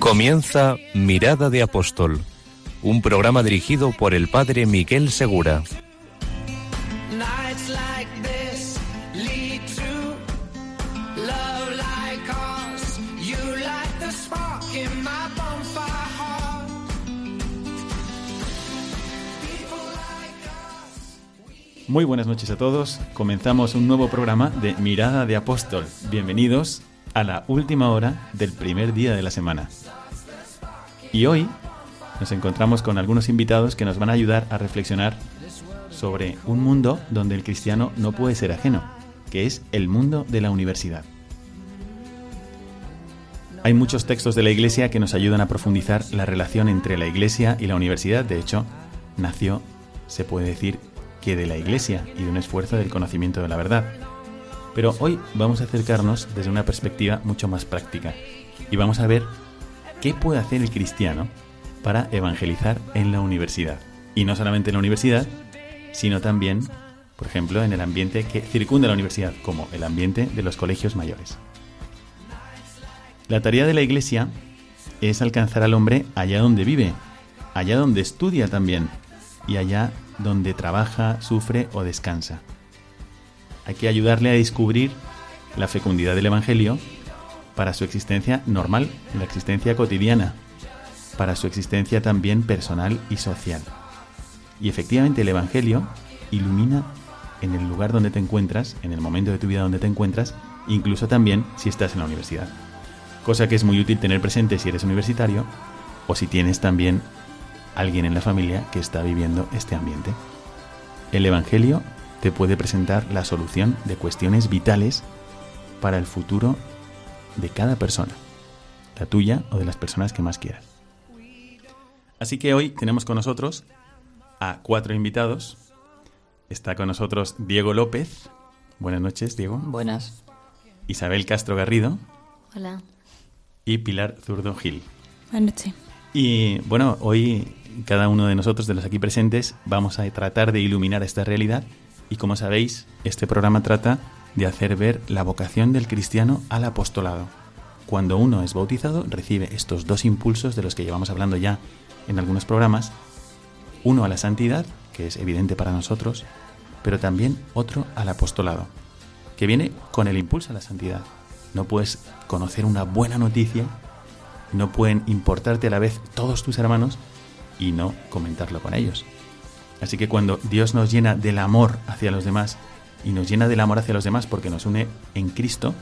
Comienza Mirada de Apóstol, un programa dirigido por el padre Miguel Segura. Muy buenas noches a todos. Comenzamos un nuevo programa de Mirada de Apóstol. Bienvenidos a la última hora del primer día de la semana. Y hoy nos encontramos con algunos invitados que nos van a ayudar a reflexionar sobre un mundo donde el cristiano no puede ser ajeno, que es el mundo de la universidad. Hay muchos textos de la Iglesia que nos ayudan a profundizar la relación entre la Iglesia y la universidad. De hecho, nació, se puede decir, que de la Iglesia y de un esfuerzo del conocimiento de la verdad. Pero hoy vamos a acercarnos desde una perspectiva mucho más práctica y vamos a ver qué puede hacer el cristiano para evangelizar en la universidad. Y no solamente en la universidad, sino también, por ejemplo, en el ambiente que circunda la universidad, como el ambiente de los colegios mayores. La tarea de la Iglesia es alcanzar al hombre allá donde vive, allá donde estudia también, y allá donde trabaja, sufre o descansa. Hay que ayudarle a descubrir la fecundidad del Evangelio para su existencia normal, la existencia cotidiana, para su existencia también personal y social. Y efectivamente el Evangelio ilumina en el lugar donde te encuentras, en el momento de tu vida donde te encuentras, incluso también si estás en la universidad. Cosa que es muy útil tener presente si eres universitario o si tienes también alguien en la familia que está viviendo este ambiente. El Evangelio te puede presentar la solución de cuestiones vitales para el futuro de cada persona, la tuya o de las personas que más quieras. Así que hoy tenemos con nosotros a cuatro invitados. Está con nosotros Diego López. Buenas noches, Diego. Buenas. Isabel Castro Garrido Hola. y Pilar Zurdo Gil. Buenas noches. Y bueno, hoy cada uno de nosotros, de los aquí presentes, vamos a tratar de iluminar esta realidad. Y como sabéis, este programa trata de hacer ver la vocación del cristiano al apostolado. Cuando uno es bautizado, recibe estos dos impulsos de los que llevamos hablando ya en algunos programas. Uno a la santidad, que es evidente para nosotros, pero también otro al apostolado, que viene con el impulso a la santidad. No puedes conocer una buena noticia, no pueden importarte a la vez todos tus hermanos y no comentarlo con ellos. Así que cuando Dios nos llena del amor hacia los demás y nos llena del amor hacia los demás porque nos une en Cristo,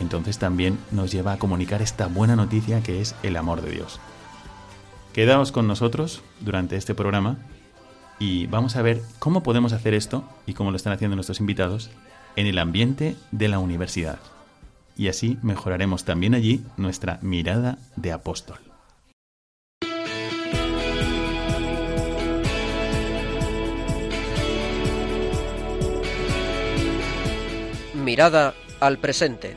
entonces también nos lleva a comunicar esta buena noticia que es el amor de Dios. Quedaos con nosotros durante este programa y vamos a ver cómo podemos hacer esto y cómo lo están haciendo nuestros invitados en el ambiente de la universidad. Y así mejoraremos también allí nuestra mirada de apóstol. Mirada al presente.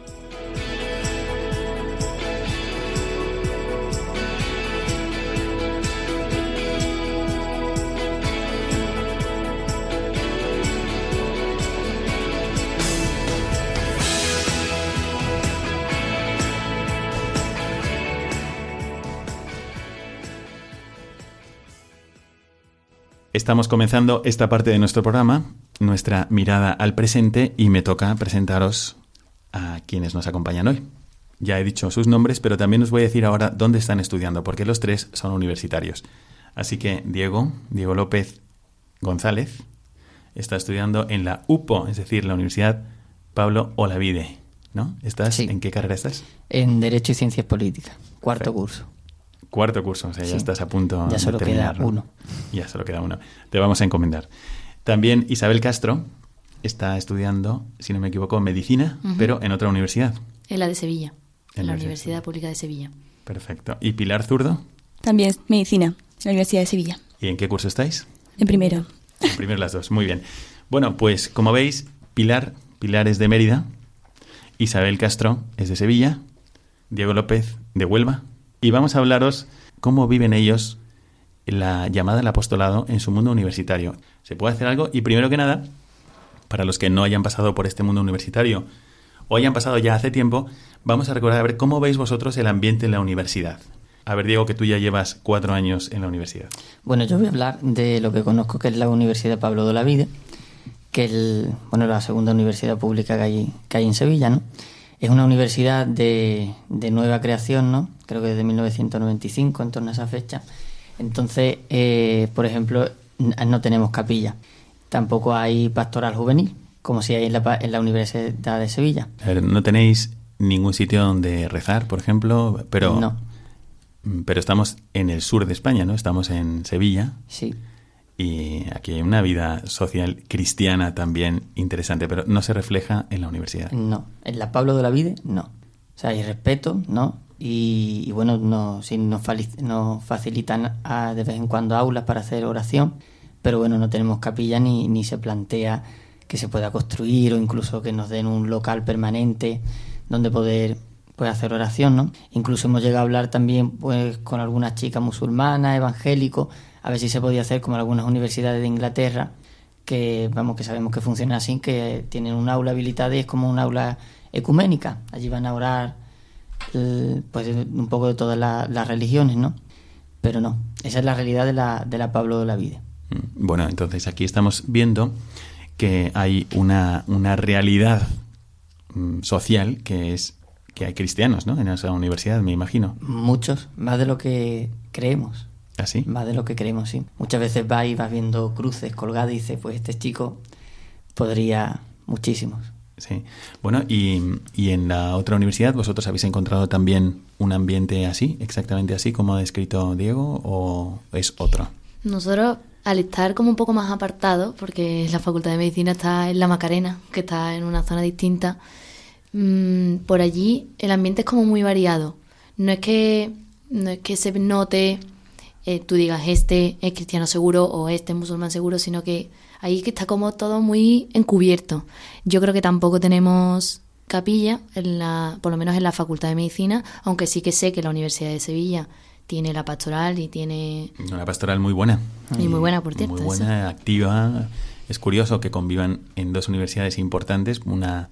Estamos comenzando esta parte de nuestro programa, nuestra mirada al presente, y me toca presentaros a quienes nos acompañan hoy. Ya he dicho sus nombres, pero también os voy a decir ahora dónde están estudiando, porque los tres son universitarios. Así que Diego, Diego López González, está estudiando en la UPO, es decir, la Universidad Pablo Olavide, ¿no? ¿Estás, Sí. ¿En qué carrera estás? En Derecho y Ciencias Políticas, cuarto curso. Cuarto curso, o sea, ya estás a punto Ya de solo queda terminar, ¿no? uno. Ya solo queda uno. Te vamos a encomendar. También Isabel Castro está estudiando, si no me equivoco, medicina, pero en otra universidad. En la de Sevilla. En En la de Universidad Sevilla. Pública de Sevilla. Perfecto. ¿Y Pilar Zurdo? También medicina, en la Universidad de Sevilla. ¿Y en qué curso estáis? En primero. En primero las dos, muy bien. Bueno, pues como veis, Pilar, Pilar es de Mérida, Isabel Castro es de Sevilla, Diego López de Huelva, y vamos a hablaros cómo viven ellos la llamada al apostolado en su mundo universitario. ¿Se puede hacer algo? Y primero que nada, para los que no hayan pasado por este mundo universitario o hayan pasado ya hace tiempo, vamos a recordar a ver cómo veis vosotros el ambiente en la universidad. A ver, Diego, que tú ya llevas cuatro años en la universidad. Bueno, yo voy a hablar de lo que conozco, que es la Universidad Pablo de la Vida, que es bueno, la segunda universidad pública que hay, que hay en Sevilla, ¿no? Es una universidad de, de nueva creación, ¿no? Creo que desde 1995, en torno a esa fecha. Entonces, eh, por ejemplo, no tenemos capilla. Tampoco hay pastoral juvenil, como si hay en la, en la Universidad de Sevilla. A ver, ¿no tenéis ningún sitio donde rezar, por ejemplo? Pero, No. Pero estamos en el sur de España, ¿no? Estamos en Sevilla. Sí. Y aquí hay una vida social cristiana también interesante, pero no se refleja en la universidad. No. En la Pablo de la Vida, no. O sea, hay respeto, ¿no? Y, y bueno, no, sí, nos, nos facilitan de vez en cuando aulas para hacer oración, pero bueno, no tenemos capilla ni, ni se plantea que se pueda construir o incluso que nos den un local permanente donde poder pues, hacer oración, ¿no? Incluso hemos llegado a hablar también pues con algunas chicas musulmanas, evangélicos, a ver si se podía hacer como en algunas universidades de Inglaterra, que vamos que sabemos que funciona así, que tienen un aula habilitada y es como un aula ecuménica. Allí van a orar pues un poco de todas la- las religiones, ¿no? Pero no, esa es la realidad de la, de la Pablo de la Vida. Mm, Bueno, entonces aquí estamos viendo que hay una, una realidad mm, social que es que hay cristianos, ¿no? En esa universidad, me imagino. Muchos, más de lo que creemos. ¿Así? Más de lo que creemos, sí. Muchas veces vas y vas viendo cruces colgadas y dices, pues este chico podría muchísimos. Sí. Bueno, y, y en la otra universidad vosotros habéis encontrado también un ambiente así, exactamente así como ha descrito Diego, o es otro. Nosotros, al estar como un poco más apartados, porque la Facultad de Medicina está en La Macarena, que está en una zona distinta, mm, por allí el ambiente es como muy variado. No es que, no es que se note, eh, tú digas, este es cristiano seguro o este es musulmán seguro, sino que ahí que está como todo muy encubierto. Yo creo que tampoco tenemos capilla, en la, por lo menos en la Facultad de Medicina, aunque sí que sé que la Universidad de Sevilla tiene la pastoral y tiene Una pastoral muy buena. Y muy buena, por cierto, Muy buena, activa. Es curioso que convivan en dos universidades importantes una,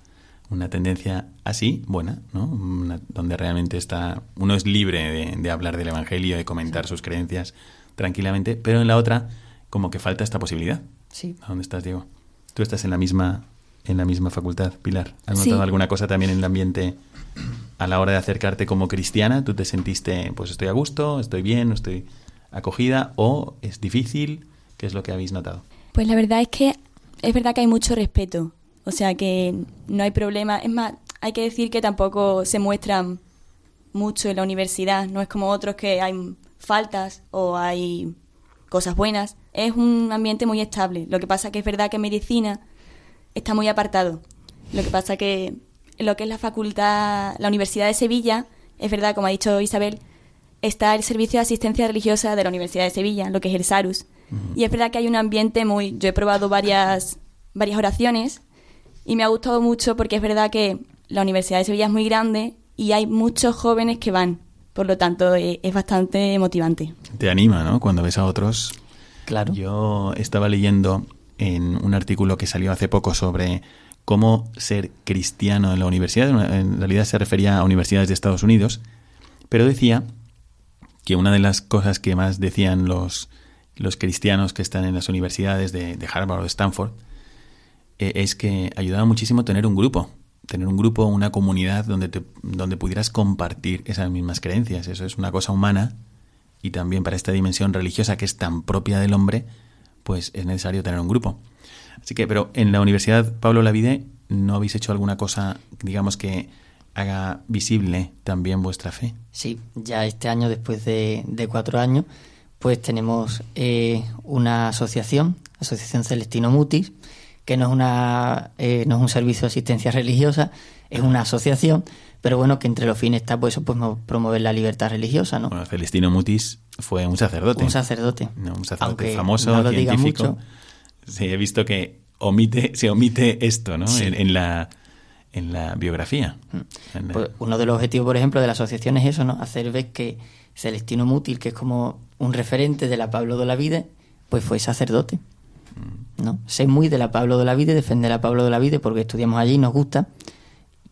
una tendencia así, buena, ¿no? Una- donde realmente está uno es libre de, de hablar del Evangelio, de comentar sus creencias tranquilamente, pero en la otra como que falta esta posibilidad. Sí. ¿A dónde estás, Diego? Tú estás en la misma en la misma facultad, Pilar. ¿Has Sí. notado alguna cosa también en el ambiente a la hora de acercarte como cristiana? ¿Tú te sentiste, pues estoy a gusto, estoy bien, estoy acogida o es difícil? ¿Qué es lo que habéis notado? Pues la verdad es que es verdad que hay mucho respeto. O sea que no hay problema. Es más, hay que decir que tampoco se muestran mucho en la universidad. No es como otros que hay faltas o hay cosas buenas. Es un ambiente muy estable. Lo que pasa que es verdad que medicina está muy apartado. Lo que pasa que en lo que es la facultad, la Universidad de Sevilla, es verdad, como ha dicho Isabel, está el servicio de asistencia religiosa de la Universidad de Sevilla, lo que es el SARUS. Y es verdad que hay un ambiente muy... Yo he probado varias, varias oraciones y me ha gustado mucho porque es verdad que la Universidad de Sevilla es muy grande y hay muchos jóvenes que van. Por lo tanto, eh, es bastante motivante. Te anima, ¿no? Cuando ves a otros. Claro. Yo estaba leyendo en un artículo que salió hace poco sobre cómo ser cristiano en la universidad. En realidad se refería a universidades de Estados Unidos, pero decía que una de las cosas que más decían los, los cristianos que están en las universidades de, de Harvard o de Stanford es que ayudaba muchísimo tener un grupo, tener un grupo, una comunidad donde, te- donde pudieras compartir esas mismas creencias. Eso es una cosa humana y también para esta dimensión religiosa que es tan propia del hombre, pues es necesario tener un grupo. Así que, pero en la Universidad Pablo Lavide, ¿no habéis hecho alguna cosa, digamos, que haga visible también vuestra fe? Sí, ya este año, después de, de cuatro años, pues tenemos eh, una asociación, Asociación Celestino Mutis, que no es, una, eh, no es un servicio de asistencia religiosa, es una asociación, pero bueno, que entre los fines está pues, eso, pues promover la libertad religiosa, ¿no? Bueno, Celestino Mutis fue un sacerdote. Un sacerdote. No, un sacerdote famoso, no lo científico. Mucho. Sí, he visto que omite, se omite esto, ¿no? En, la en la biografía. Mm. Pues uno de los objetivos, por ejemplo, de la asociación es eso, ¿no? Hacer ver que Celestino Mutis, que es como un referente de la Pablo de la Vida, pues fue sacerdote. ¿No? Sé muy de la Pablo de la Vida, defender a Pablo de la Vida porque estudiamos allí y nos gusta.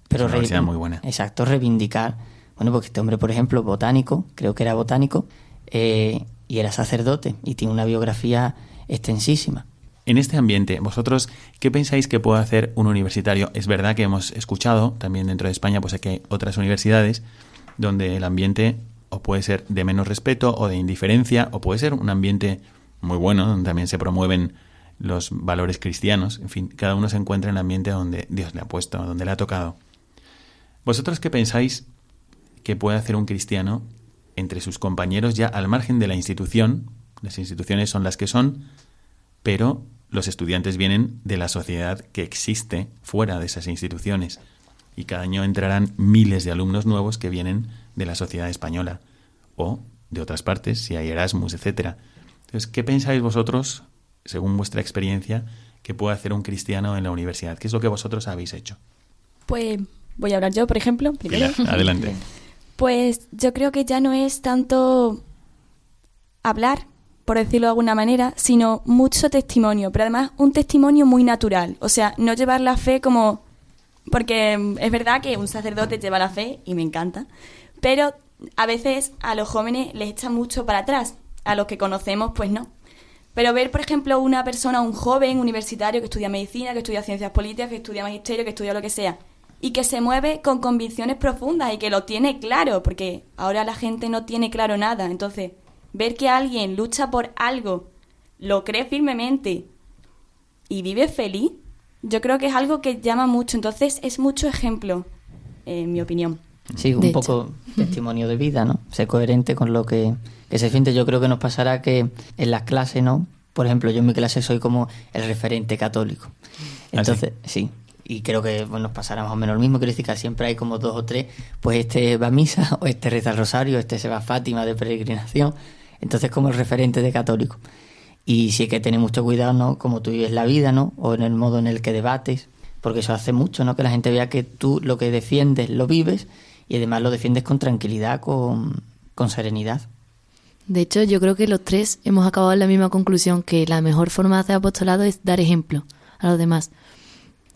Pero es una muy buena. Exacto, reivindicar. Bueno, porque este hombre, por ejemplo, botánico, creo que era botánico, eh, y era sacerdote y tiene una biografía extensísima. En este ambiente, vosotros, ¿qué pensáis que puede hacer un universitario? Es verdad que hemos escuchado, también dentro de España, pues que hay otras universidades donde el ambiente o puede ser de menos respeto o de indiferencia, o puede ser un ambiente muy bueno, donde también se promueven los valores cristianos. En fin, cada uno se encuentra en el ambiente donde Dios le ha puesto, donde le ha tocado. ¿Vosotros qué pensáis que puede hacer un cristiano entre sus compañeros ya al margen de la institución? Las instituciones son las que son, pero los estudiantes vienen de la sociedad que existe fuera de esas instituciones. Y cada año entrarán miles de alumnos nuevos que vienen de la sociedad española o de otras partes, si hay Erasmus, etcétera. Entonces, ¿qué pensáis vosotros, según vuestra experiencia, que puede hacer un cristiano en la universidad? ¿Qué es lo que vosotros habéis hecho? Pues voy a hablar yo, por ejemplo, primero. adelante. Pues yo creo que ya no es tanto hablar, por decirlo de alguna manera, sino mucho testimonio, pero además un testimonio muy natural. O sea, no llevar la fe como... Porque es verdad que un sacerdote lleva la fe y me encanta, pero a veces a los jóvenes les echa mucho para atrás, a los que conocemos pues no. Pero ver, por ejemplo, una persona, un joven universitario que estudia medicina, que estudia ciencias políticas, que estudia magisterio, que estudia lo que sea, y que se mueve con convicciones profundas y que lo tiene claro, porque ahora la gente no tiene claro nada. Entonces, ver que alguien lucha por algo, lo cree firmemente y vive feliz, yo creo que es algo que llama mucho. Entonces, es mucho ejemplo, en mi opinión. Sí, un poco testimonio de vida, ¿no? Ser coherente con lo que, se siente. Yo creo que nos pasará que en las clases, ¿no? Por ejemplo, yo en mi clase soy como el referente católico. ¿Ah, Entonces, sí? Y creo que bueno, nos pasará más o menos lo mismo. Quiero decir que siempre hay como dos o tres, pues este va a misa, o este reza el rosario, este se va a Fátima de peregrinación. Entonces, como el referente de católico. Y sí hay que tener mucho cuidado, ¿no? Como tú vives la vida, ¿no? O en el modo en el que debates, porque eso hace mucho, ¿no? Que la gente vea que tú lo que defiendes lo vives y además lo defiendes con tranquilidad, con, serenidad. De hecho, yo creo que los tres hemos acabado en la misma conclusión, que la mejor forma de hacer apostolado es dar ejemplo a los demás.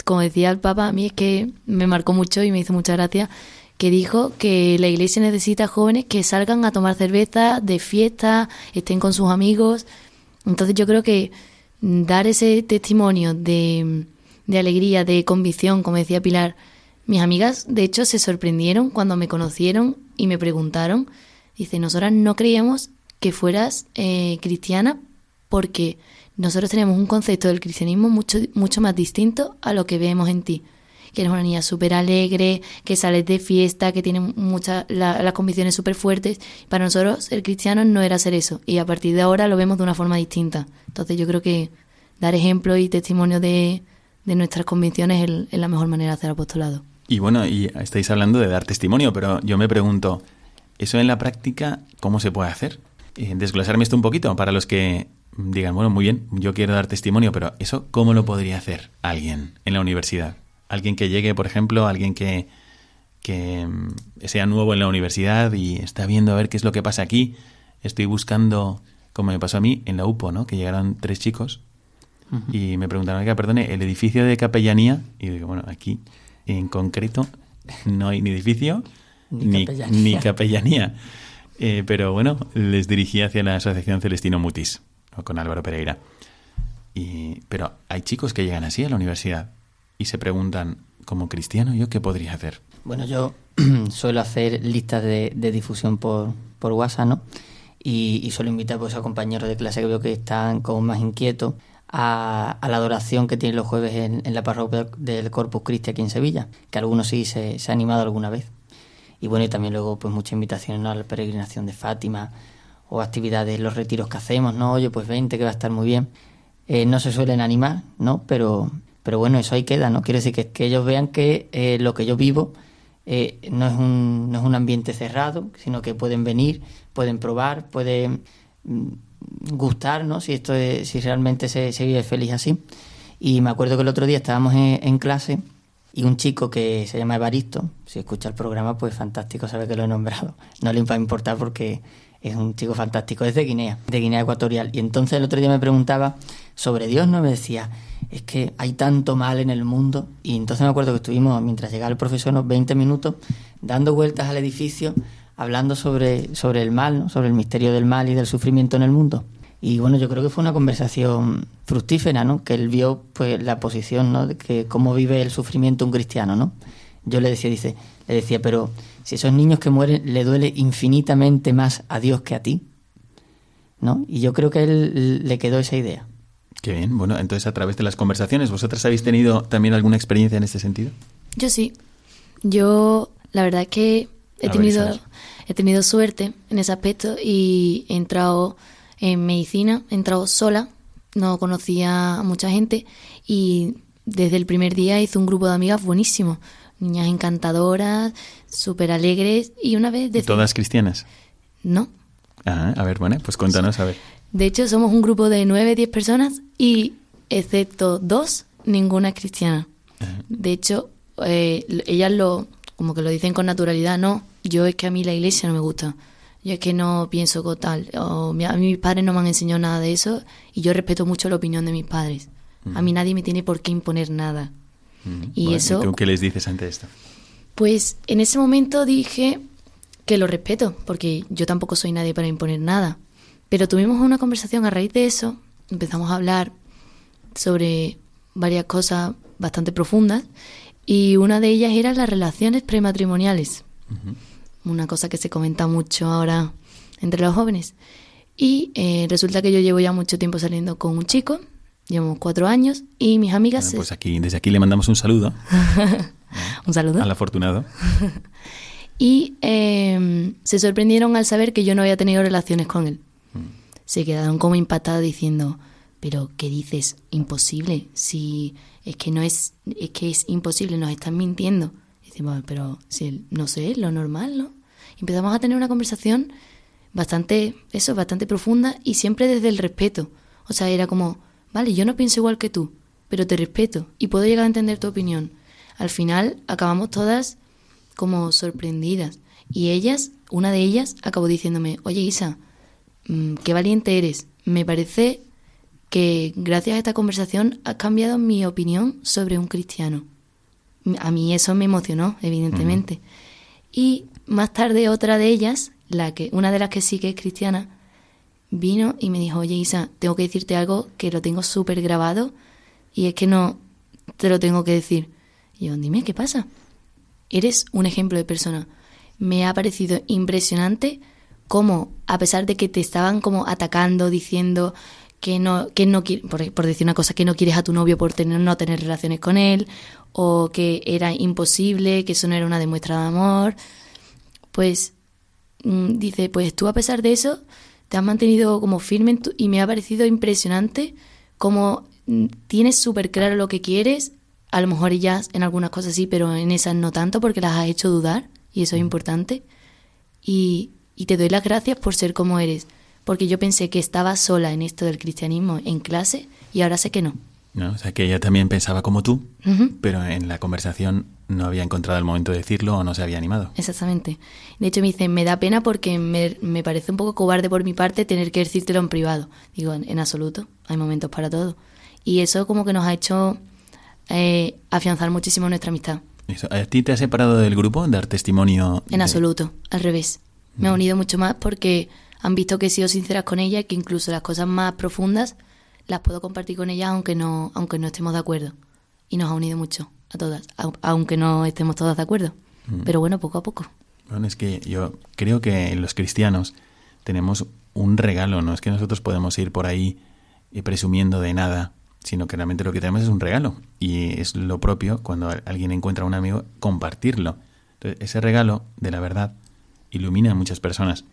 Como decía el Papa, a mí es que me marcó mucho y me hizo mucha gracia que dijo que la iglesia necesita jóvenes que salgan a tomar cerveza, de fiesta, estén con sus amigos. Entonces yo creo que dar ese testimonio de, de alegría, de convicción, como decía Pilar, mis amigas, de hecho, se sorprendieron cuando me conocieron y me preguntaron, dice, nosotras no creíamos que fueras eh, cristiana porque nosotros tenemos un concepto del cristianismo mucho, mucho más distinto a lo que vemos en ti. Que eres una niña súper alegre, que sales de fiesta, que tiene muchas las convicciones súper fuertes. Para nosotros el cristiano no era ser eso. Y a partir de ahora lo vemos de una forma distinta. Entonces yo creo que dar ejemplo y testimonio de, de nuestras convicciones es la mejor manera de hacer apostolado. Y bueno, y estáis hablando de dar testimonio, pero yo me pregunto, ¿eso en la práctica cómo se puede hacer? Eh, desglosarme esto un poquito para los que digan, bueno, muy bien, yo quiero dar testimonio, pero ¿eso cómo lo podría hacer alguien en la universidad? Alguien que llegue, por ejemplo, alguien que, que mm, sea nuevo en la universidad y está viendo a ver qué es lo que pasa aquí. Estoy buscando, como me pasó a mí, en la UPO, ¿no? Que llegaron tres chicos y me preguntaron, oiga, perdone, el edificio de capellanía, y digo, bueno, aquí en concreto no hay ni edificio ni, capellanía. Eh, pero bueno, les dirigí hacia la Asociación Celestino Mutis, con Álvaro Pereira. Y, pero hay chicos que llegan así a la universidad y se preguntan, como cristiano, ¿yo qué podría hacer? Bueno, yo suelo hacer listas de, difusión por, WhatsApp, ¿no? Y, y suelo invitar pues, a compañeros de clase que veo que están como más inquietos a, la adoración que tienen los jueves en, la parroquia del Corpus Christi aquí en Sevilla, que algunos sí se, se ha animado alguna vez. Y bueno, y también luego pues muchas invitaciones a la peregrinación de Fátima o actividades, los retiros que hacemos, ¿no? Oye, pues vente que va a estar muy bien. Eh, no se suelen animar, ¿no? Pero, pero bueno, eso ahí queda, ¿no? Quiere decir que, que ellos vean que eh, lo que yo vivo eh, no, es un, no es un ambiente cerrado, sino que pueden venir, pueden probar, pueden mm, gustar, ¿no? Si, esto es, si realmente se, se vive feliz así. Y me acuerdo que el otro día estábamos en, en clase y un chico que se llama Evaristo, si escucha el programa, pues fantástico, sabe que lo he nombrado. No le va a importar porque es un chico fantástico, es de Guinea, de Guinea Ecuatorial. Y entonces el otro día me preguntaba sobre Dios, ¿no? Me decía, es que hay tanto mal en el mundo. Y entonces me acuerdo que estuvimos, mientras llegaba el profesor, unos 20 minutos dando vueltas al edificio, hablando sobre, sobre el mal, sobre el misterio del mal y del sufrimiento en el mundo. Y bueno, yo creo que fue una conversación fructífera, ¿no? Que él vio pues la posición, ¿no? De que cómo vive el sufrimiento un cristiano, ¿no? Yo le decía, dice, le decía, pero si esos niños que mueren le duele infinitamente más a Dios que a ti, ¿no? Y yo creo que a él le quedó esa idea. Qué bien. Bueno, entonces a través de las conversaciones, ¿vosotras habéis tenido también alguna experiencia en este sentido? Yo sí. Yo, la verdad es que he A tenido, he tenido suerte en ese aspecto y he entrado en medicina, he entrado sola, no conocía a mucha gente y desde el primer día hice un grupo de amigas buenísimo. Niñas encantadoras, súper alegres y una vez decidí... ¿Todas cristianas? No. Ah, a ver, bueno, pues cuéntanos, a ver. De hecho, somos un grupo de nueve, diez personas y, excepto dos, ninguna es cristiana. De hecho, eh, ellas lo, como que lo dicen con naturalidad, no, yo es que a mí la iglesia no me gusta, yo es que no pienso tal, o mi- a mí mis padres no me han enseñado nada de eso y yo respeto mucho la opinión de mis padres. A mí nadie me tiene por qué imponer nada. Y Bueno, eso, ¿Tú qué les dices ante esto? pues en ese momento dije que lo respeto, porque yo tampoco soy nadie para imponer nada. Pero tuvimos una conversación a raíz de eso, empezamos a hablar sobre varias cosas bastante profundas y una de ellas era las relaciones prematrimoniales, una cosa que se comenta mucho ahora entre los jóvenes. Y eh, resulta que yo llevo ya mucho tiempo saliendo con un chico, llevamos cuatro años y mis amigas... Bueno, pues aquí, desde aquí le mandamos un saludo un saludo. al afortunado. Y eh, se sorprendieron al saber que yo no había tenido relaciones con él. Se quedaron como impactados diciendo, pero ¿qué dices? Imposible. Si es que no es, es que es imposible, nos están mintiendo. Pero si no sé, lo normal, ¿no? Y empezamos a tener una conversación bastante, eso, bastante profunda y siempre desde el respeto. O sea, era como, vale, yo no pienso igual que tú, pero te respeto y puedo llegar a entender tu opinión. Al final acabamos todas como sorprendidas. Y ellas, una de ellas, acabó diciéndome, oye Isa, mm, qué valiente eres. Me parece que gracias a esta conversación has cambiado mi opinión sobre un cristiano. A mí eso me emocionó, evidentemente. Y más tarde otra de ellas, la que, una de las que sí que es cristiana, vino y me dijo, oye Isa, tengo que decirte algo que lo tengo súper grabado y es que no te lo tengo que decir. Y yo, dime, ¿qué pasa? Eres un ejemplo de persona. Me ha parecido impresionante cómo, a pesar de que te estaban como atacando, diciendo que no, que no por, por decir una cosa, que no quieres a tu novio por tener, no tener relaciones con él, o que era imposible, que eso no era una demuestra de amor, pues mm, dice, pues tú a pesar de eso te has mantenido como firme en tu- y me ha parecido impresionante cómo mm, tienes súper claro lo que quieres, a lo mejor ellas en algunas cosas sí, pero en esas no tanto porque las has hecho dudar y eso es importante. Y, y te doy las gracias por ser como eres, porque yo pensé que estaba sola en esto del cristianismo en clase y ahora sé que no. ¿no? O sea, que ella también pensaba como tú, Ujú. pero en la conversación no había encontrado el momento de decirlo o no se había animado. Exactamente. De hecho, me dice, me da pena porque me, me parece un poco cobarde por mi parte tener que decírtelo en privado. Digo, en, en absoluto, hay momentos para todo. Y eso como que nos ha hecho eh, afianzar muchísimo nuestra amistad. Eso, ¿A ti te ha separado del grupo dar testimonio? En de- absoluto, al revés. Me ha unido mucho más porque han visto que he sido sincera con ella y que incluso las cosas más profundas las puedo compartir con ella aunque no, aunque no estemos de acuerdo. Y nos ha unido mucho a todas, au- aunque no estemos todas de acuerdo. Pero bueno, poco a poco. Bueno, es que yo creo que los cristianos tenemos un regalo, no es que nosotros podemos ir por ahí eh, presumiendo de nada, sino que realmente lo que tenemos es un regalo. Y es lo propio cuando alguien encuentra a un amigo, compartirlo. Entonces, ese regalo de la verdad ilumina a muchas personas.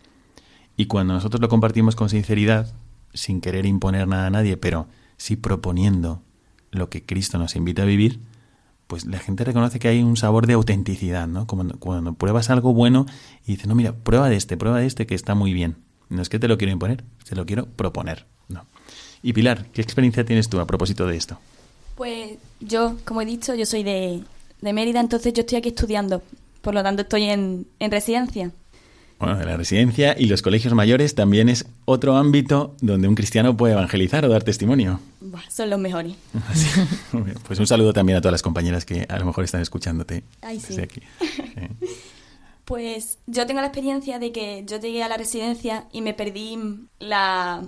Y cuando nosotros lo compartimos con sinceridad, sin querer imponer nada a nadie, pero sí proponiendo lo que Cristo nos invita a vivir, pues la gente reconoce que hay un sabor de autenticidad, ¿no? Como cuando pruebas algo bueno y dices, no, mira, prueba de este, prueba de este que está muy bien. No es que te lo quiero imponer, te lo quiero proponer. No. Y Pilar, ¿qué experiencia tienes tú a propósito de esto? Pues yo, como he dicho, yo soy de, de Mérida, entonces yo estoy aquí estudiando. Por lo tanto, estoy en, en residencia. Bueno, la residencia y los colegios mayores también es otro ámbito donde un cristiano puede evangelizar o dar testimonio. Buah, son los mejores. pues un saludo también a todas las compañeras que a lo mejor están escuchándote Ay, sí. desde aquí. Eh, Pues yo tengo la experiencia de que yo llegué a la residencia y me perdí la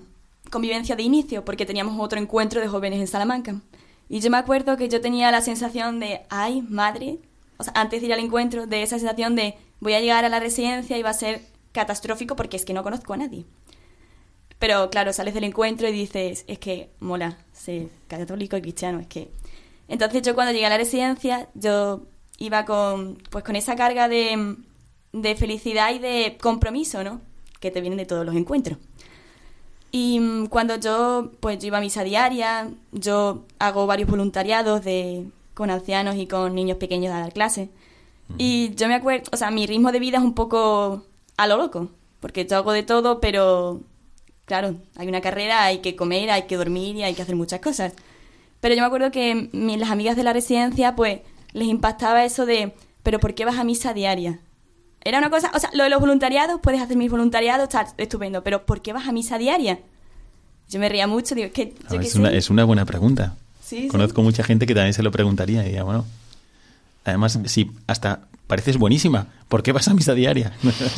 convivencia de inicio porque teníamos otro encuentro de jóvenes en Salamanca. Y yo me acuerdo que yo tenía la sensación de, ay, madre, o sea, antes de ir al encuentro, de esa sensación de voy a llegar a la residencia y va a ser catastrófico porque es que no conozco a nadie. Pero claro, sales del encuentro y dices, es que mola ser católico y cristiano, es que... Entonces yo cuando llegué a la residencia, yo iba con, pues con esa carga de, de felicidad y de compromiso, ¿no? Que te vienen de todos los encuentros. Y mm, cuando yo, pues yo iba a misa diaria, yo hago varios voluntariados de, con ancianos y con niños pequeños a dar clases. Y yo me acuerdo, o sea, mi ritmo de vida es un poco a lo loco, porque yo hago de todo, pero claro, hay una carrera, hay que comer, hay que dormir y hay que hacer muchas cosas. Pero yo me acuerdo que mi- las amigas de la residencia, pues, les impactaba eso de, pero ¿por qué vas a misa diaria? Era una cosa, o sea, lo de los voluntariados, puedes hacer mis voluntariados, está estupendo, pero ¿por qué vas a misa diaria? Yo me reía mucho, digo, es que a yo ver, qué es, una, sé. es una buena pregunta. Sí, sí. Conozco mucha gente que también se lo preguntaría y diría, bueno, además, si hasta pareces buenísima, ¿por qué vas a misa diaria?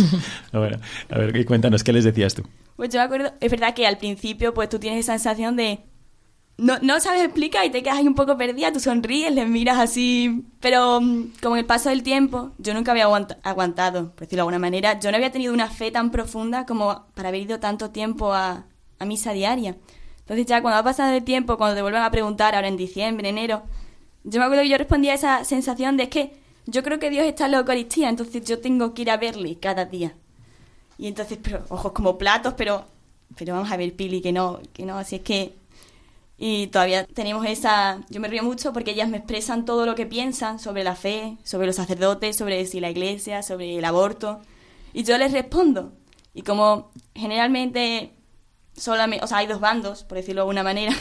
bueno, a ver, cuéntanos, ¿qué les decías tú? Pues yo me acuerdo, es verdad que al principio pues tú tienes esa sensación de no, no sabes explicar y te quedas ahí un poco perdida, tú sonríes, les miras así, pero mm, como el paso del tiempo, yo nunca había aguant- aguantado, por decirlo de alguna manera, yo no había tenido una fe tan profunda como para haber ido tanto tiempo a, a misa diaria. Entonces ya cuando va pasando el tiempo, cuando te vuelven a preguntar ahora en diciembre, enero, yo me acuerdo que yo respondía a esa sensación de es que yo creo que Dios está en la Eucaristía, entonces yo tengo que ir a verle cada día. Y entonces, pero ojos como platos, pero pero vamos a ver, Pili, que no, que no, así es que y todavía tenemos esa, yo me río mucho porque ellas me expresan todo lo que piensan sobre la fe, sobre los sacerdotes, sobre si la iglesia, sobre el aborto, y yo les respondo. Y como generalmente solamente, o sea, hay dos bandos, por decirlo de alguna manera,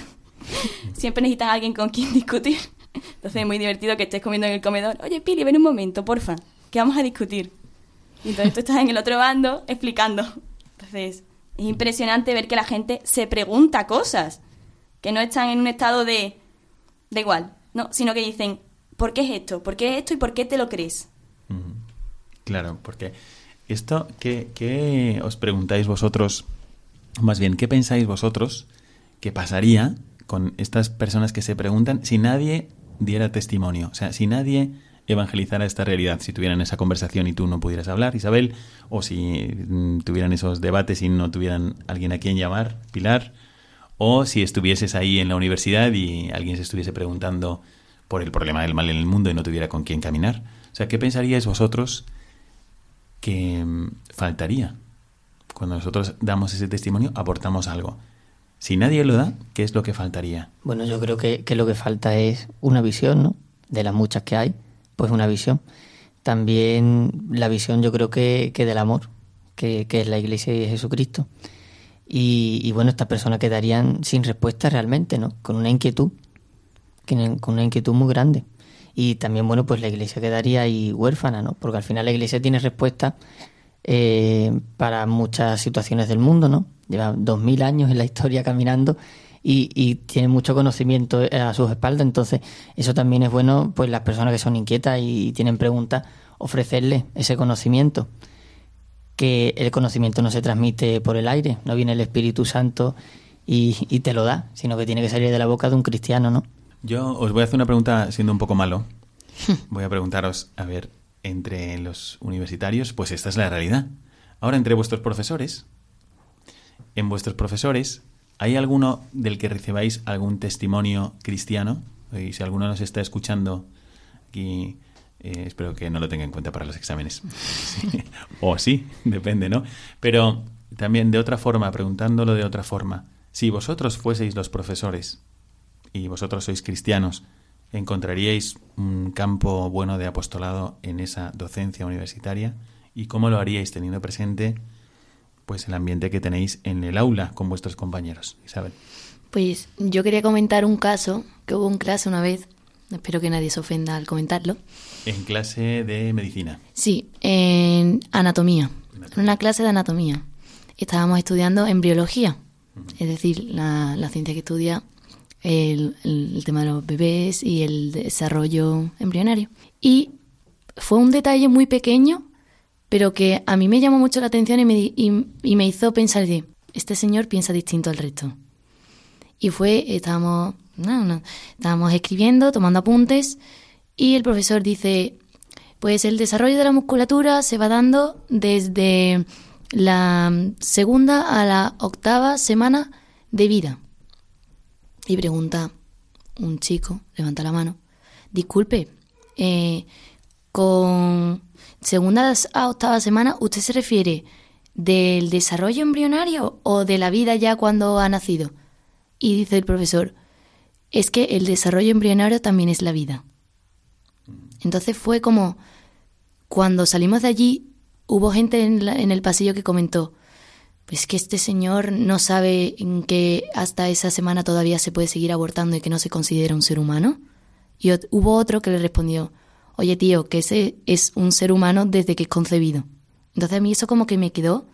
siempre necesitan a alguien con quien discutir. Entonces es muy divertido que estés comiendo en el comedor. Oye, Pili, ven un momento, porfa, que vamos a discutir. Y entonces tú estás en el otro bando explicando. Entonces es impresionante ver que la gente se pregunta cosas, que no están en un estado de, de igual, no, sino que dicen, ¿por qué es esto? ¿Por qué es esto y por qué te lo crees? Claro, porque esto, ¿qué, qué os preguntáis vosotros? Más bien, ¿qué pensáis vosotros que pasaría con estas personas que se preguntan si nadie diera testimonio? O sea, si nadie evangelizara esta realidad, si tuvieran esa conversación y tú no pudieras hablar, Isabel, o si mm, tuvieran esos debates y no tuvieran alguien a quien llamar, Pilar, o si estuvieses ahí en la universidad y alguien se estuviese preguntando por el problema del mal en el mundo y no tuviera con quién caminar. O sea, ¿qué pensaríais vosotros que mm, faltaría? Cuando nosotros damos ese testimonio, aportamos algo. Si nadie lo da, ¿qué es lo que faltaría? Bueno, yo creo que, que lo que falta es una visión, ¿no? De las muchas que hay, pues una visión. También la visión yo creo que, que del amor, que, que es la Iglesia de Jesucristo. Y, y bueno, estas personas quedarían sin respuesta realmente, ¿no? Con una inquietud, con una inquietud muy grande. Y también, bueno, pues la Iglesia quedaría ahí huérfana, ¿no? Porque al final la Iglesia tiene respuesta eh, para muchas situaciones del mundo, ¿no? Lleva dos mil años en la historia caminando y, y tiene mucho conocimiento a sus espaldas, entonces eso también es bueno, pues las personas que son inquietas y tienen preguntas, ofrecerles ese conocimiento, que el conocimiento no se transmite por el aire, no viene el Espíritu Santo y, y te lo da, sino que tiene que salir de la boca de un cristiano, ¿no? Yo os voy a hacer una pregunta siendo un poco malo. Voy a preguntaros, a ver, entre los universitarios, pues esta es la realidad. Ahora, entre vuestros profesores, en vuestros profesores, ¿hay alguno del que recibáis algún testimonio cristiano? Y si alguno nos está escuchando aquí, eh, espero que no lo tenga en cuenta para los exámenes. Sí. O sí, depende, ¿no? Pero también de otra forma, preguntándolo de otra forma, si vosotros fueseis los profesores y vosotros sois cristianos, ¿encontraríais un campo bueno de apostolado en esa docencia universitaria? ¿Y cómo lo haríais teniendo presente pues el ambiente que tenéis en el aula con vuestros compañeros? Isabel. Pues yo quería comentar un caso que hubo en clase una vez. Espero que nadie se ofenda al comentarlo. En clase de medicina. Sí, en anatomía. En una clase de anatomía. Estábamos estudiando embriología, es decir, la, la ciencia que estudia el, tema de los bebés y el desarrollo embrionario. Y fue un detalle muy pequeño, pero que a mí me llamó mucho la atención y me, y, y me hizo pensar de, este señor piensa distinto al resto. Y fue, estábamos, no, no, estábamos escribiendo, tomando apuntes, y el profesor dice, pues el desarrollo de la musculatura se va dando desde la segunda a la octava semana de vida. Y pregunta un chico, levanta la mano, disculpe, eh, con segunda a octava semana, ¿usted se refiere del desarrollo embrionario o de la vida ya cuando ha nacido? Y dice el profesor, es que el desarrollo embrionario también es la vida. Entonces fue como, cuando salimos de allí, hubo gente en, el pasillo que comentó, pues que este señor no sabe que hasta esa semana todavía se puede seguir abortando y que no se considera un ser humano. Y hubo otro que le respondió, oye tío, que ese es un ser humano desde que es concebido. Entonces a mí eso como que me quedó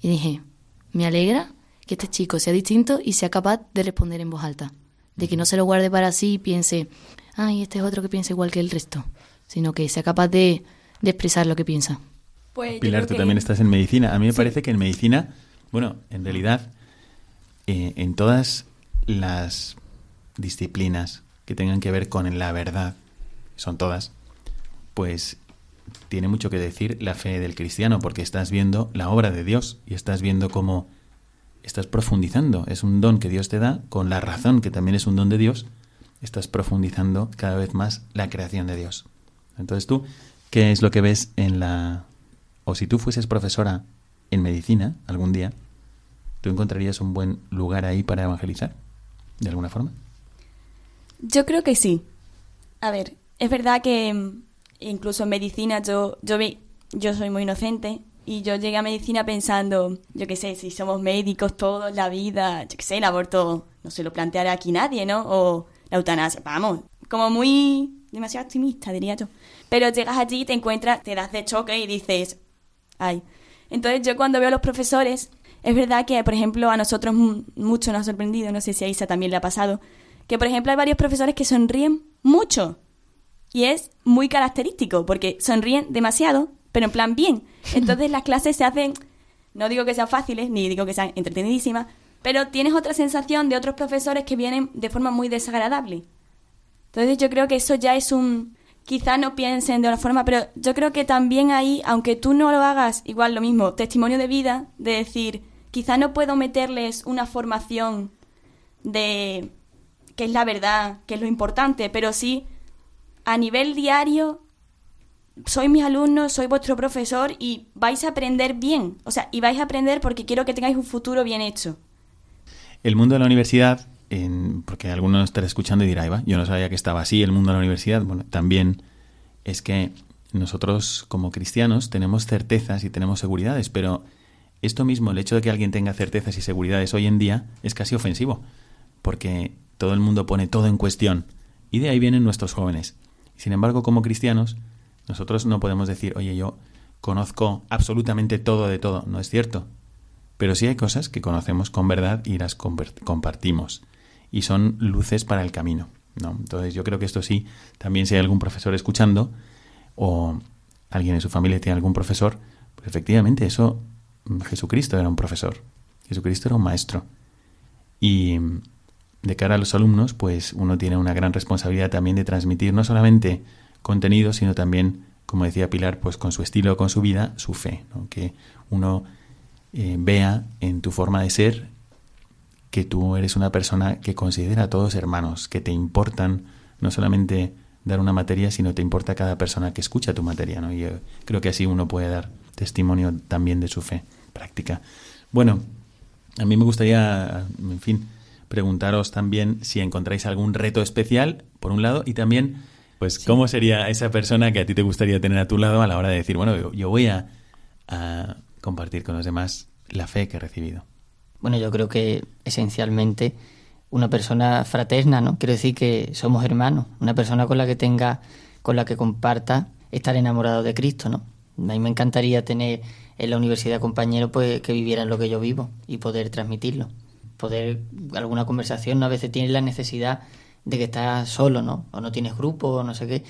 y dije, me alegra que este chico sea distinto y sea capaz de responder en voz alta. De que no se lo guarde para sí y piense, ay, este es otro que piensa igual que el resto. Sino que sea capaz de, de expresar lo que piensa. Pues Pilar, tú que... también estás en medicina. A mí me sí. parece que en medicina, bueno, en realidad, eh, en todas las disciplinas que tengan que ver con la verdad, son todas, pues tiene mucho que decir la fe del cristiano, porque estás viendo la obra de Dios y estás viendo cómo estás profundizando. Es un don que Dios te da, con la razón que también es un don de Dios, estás profundizando cada vez más la creación de Dios. Entonces tú, ¿qué es lo que ves en la... o si tú fueses profesora en medicina algún día, ¿tú encontrarías un buen lugar ahí para evangelizar? ¿De alguna forma? Yo creo que sí. A ver, es verdad que incluso en medicina yo, yo, vi, yo soy muy inocente y yo llegué a medicina pensando, yo qué sé, si somos médicos todos, la vida, yo qué sé, el aborto no se lo planteará aquí nadie, ¿no? O la eutanasia, vamos, como muy demasiado optimista, diría yo. Pero llegas allí y te encuentras, te das de choque y dices, ay. Entonces yo cuando veo a los profesores, es verdad que, por ejemplo, a nosotros mucho nos ha sorprendido, no sé si a Isa también le ha pasado, que, por ejemplo, hay varios profesores que sonríen mucho. Y es muy característico, porque sonríen demasiado, pero en plan bien. Entonces las clases se hacen, no digo que sean fáciles, ni digo que sean entretenidísimas, pero tienes otra sensación de otros profesores que vienen de forma muy desagradable. Entonces yo creo que eso ya es un... Quizá no piensen de una forma, pero yo creo que también ahí, aunque tú no lo hagas, igual lo mismo, testimonio de vida, de decir, quizá no puedo meterles una formación de qué es la verdad, qué es lo importante, pero sí a nivel diario soy mis alumnos, soy vuestro profesor y vais a aprender bien. O sea, y vais a aprender porque quiero que tengáis un futuro bien hecho. El mundo de la universidad, en, porque algunos estará escuchando y dirá, va, yo no sabía que estaba así el mundo de la universidad. Bueno, también es que nosotros como cristianos tenemos certezas y tenemos seguridades, pero esto mismo, el hecho de que alguien tenga certezas y seguridades hoy en día, es casi ofensivo, porque todo el mundo pone todo en cuestión. Y de ahí vienen nuestros jóvenes. Sin embargo, como cristianos, nosotros no podemos decir, oye, yo conozco absolutamente todo de todo. No es cierto. Pero sí hay cosas que conocemos con verdad y las compartimos. Y son luces para el camino. ¿no? Entonces yo creo que esto sí, también si hay algún profesor escuchando o alguien en su familia tiene algún profesor, pues efectivamente eso, Jesucristo era un profesor. Jesucristo era un maestro. Y de cara a los alumnos, pues uno tiene una gran responsabilidad también de transmitir no solamente contenido, sino también, como decía Pilar, pues con su estilo, con su vida, su fe, ¿no? que uno eh, vea en tu forma de ser que tú eres una persona que considera a todos hermanos, que te importan no solamente dar una materia, sino te importa cada persona que escucha tu materia, ¿no? Y yo creo que así uno puede dar testimonio también de su fe práctica. Bueno, a mí me gustaría, en fin, preguntaros también si encontráis algún reto especial, por un lado, y también, pues, cómo sería esa persona que a ti te gustaría tener a tu lado a la hora de decir, bueno, yo, yo voy a, a compartir con los demás la fe que he recibido. Bueno, yo creo que esencialmente una persona fraterna, ¿no? Quiero decir que somos hermanos, una persona con la que tenga, con la que comparta estar enamorado de Cristo, ¿no? A mí me encantaría tener en la universidad compañeros pues, que vivieran lo que yo vivo y poder transmitirlo. Poder, alguna conversación, ¿no? A veces tienes la necesidad de que estás solo, ¿no? O no tienes grupo, o no sé qué,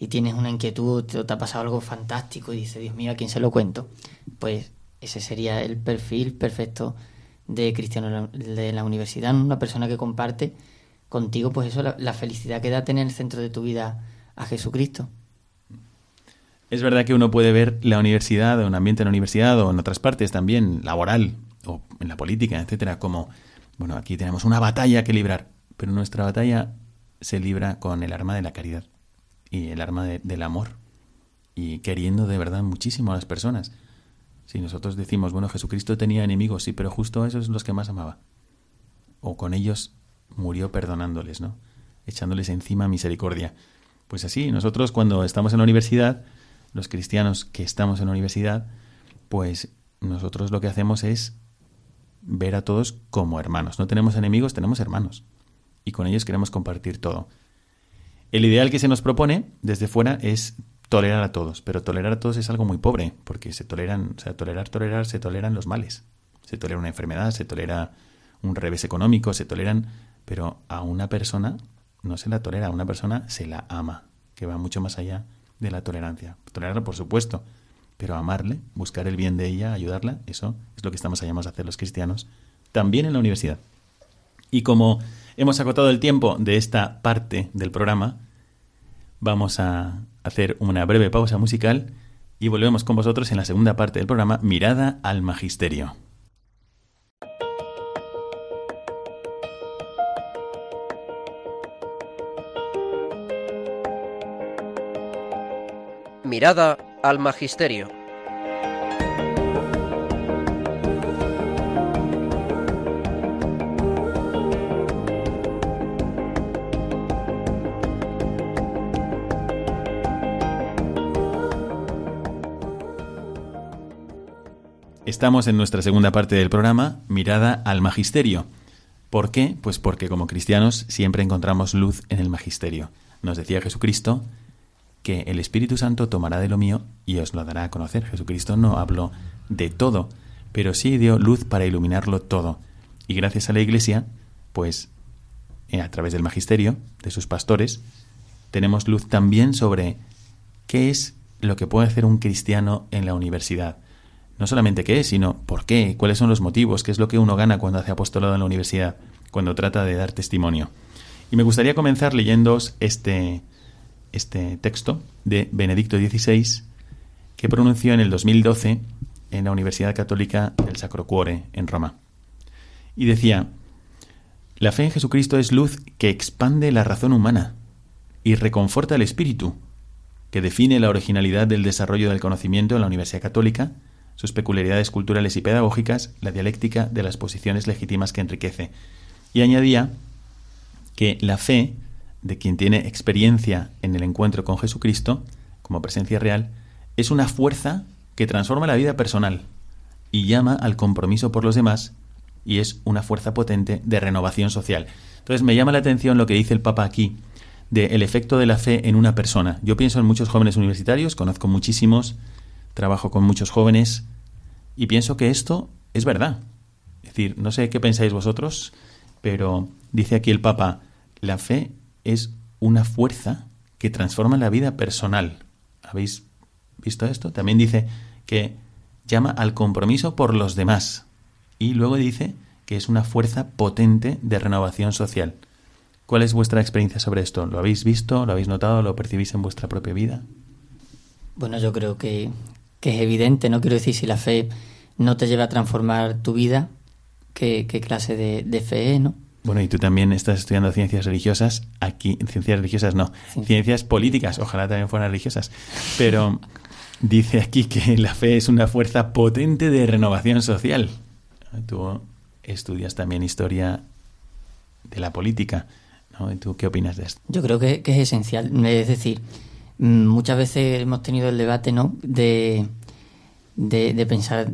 y tienes una inquietud, o te ha pasado algo fantástico y dices, Dios mío, ¿a quién se lo cuento? Pues ese sería el perfil perfecto de cristiano de la universidad, una persona que comparte contigo, pues eso, la, la felicidad que da tener en el centro de tu vida a Jesucristo. Es verdad que uno puede ver la universidad o un ambiente en la universidad o en otras partes también, laboral o en la política, etcétera, como, bueno, aquí tenemos una batalla que librar, pero nuestra batalla se libra con el arma de la caridad y el arma de- del amor y queriendo de verdad muchísimo a las personas. Si nosotros decimos, bueno, Jesucristo tenía enemigos, sí, pero justo a esos los que más amaba. O con ellos murió perdonándoles, ¿no? Echándoles encima misericordia. Pues así, nosotros cuando estamos en la universidad, los cristianos que estamos en la universidad, pues nosotros lo que hacemos es ver a todos como hermanos. No tenemos enemigos, tenemos hermanos. Y con ellos queremos compartir todo. El ideal que se nos propone desde fuera es tolerar a todos, pero tolerar a todos es algo muy pobre, porque se toleran, o sea, tolerar, tolerar, se toleran los males. Se tolera una enfermedad, se tolera un revés económico, se toleran, pero a una persona no se la tolera, a una persona se la ama, que va mucho más allá de la tolerancia. Tolerarla, por supuesto, pero amarle, buscar el bien de ella, ayudarla, eso es lo que estamos llamados a hacer los cristianos, también en la universidad. Y como hemos acotado el tiempo de esta parte del programa, vamos a hacer una breve pausa musical y volvemos con vosotros en la segunda parte del programa Mirada al Magisterio. Mirada al Magisterio. Estamos en nuestra segunda parte del programa, Mirada al Magisterio. ¿Por qué? Pues porque como cristianos siempre encontramos luz en el Magisterio. Nos decía Jesucristo que el Espíritu Santo tomará de lo mío y os lo dará a conocer. Jesucristo no habló de todo, pero sí dio luz para iluminarlo todo. Y gracias a la Iglesia, pues eh, a través del Magisterio, de sus pastores, tenemos luz también sobre qué es lo que puede hacer un cristiano en la universidad. No solamente qué sino por qué, cuáles son los motivos, qué es lo que uno gana cuando hace apostolado en la universidad, cuando trata de dar testimonio. Y me gustaría comenzar leyéndoos este, este texto de Benedicto XVI que pronunció en el 2012 en la Universidad Católica del Sacro Cuore en Roma. Y decía, la fe en Jesucristo es luz que expande la razón humana y reconforta el espíritu, que define la originalidad del desarrollo del conocimiento en la Universidad Católica, sus peculiaridades culturales y pedagógicas, la dialéctica de las posiciones legítimas que enriquece. Y añadía que la fe de quien tiene experiencia en el encuentro con Jesucristo, como presencia real, es una fuerza que transforma la vida personal y llama al compromiso por los demás y es una fuerza potente de renovación social. Entonces me llama la atención lo que dice el Papa aquí del efecto de la fe en una persona. Yo pienso en muchos jóvenes universitarios, conozco muchísimos, trabajo con muchos jóvenes y pienso que esto es verdad. Es decir, no sé qué pensáis vosotros, pero dice aquí el Papa, la fe es una fuerza que transforma la vida personal. ¿Habéis visto esto? También dice que llama al compromiso por los demás. Y luego dice que es una fuerza potente de renovación social. ¿Cuál es vuestra experiencia sobre esto? ¿Lo habéis visto? ¿Lo habéis notado? ¿Lo percibís en vuestra propia vida? Bueno, yo creo que, que es evidente, no quiero decir si la fe no te lleva a transformar tu vida, qué, qué clase de, de fe es, ¿no? Bueno, y tú también estás estudiando ciencias religiosas. Aquí, ciencias religiosas no, Sí. ciencias políticas. Ojalá también fueran religiosas. Pero dice aquí que la fe es una fuerza potente de renovación social. Tú estudias también historia de la política. ¿no? ¿Tú qué opinas de esto? Yo creo que, que es esencial. Es decir, muchas veces hemos tenido el debate, ¿no? De, de, de pensar,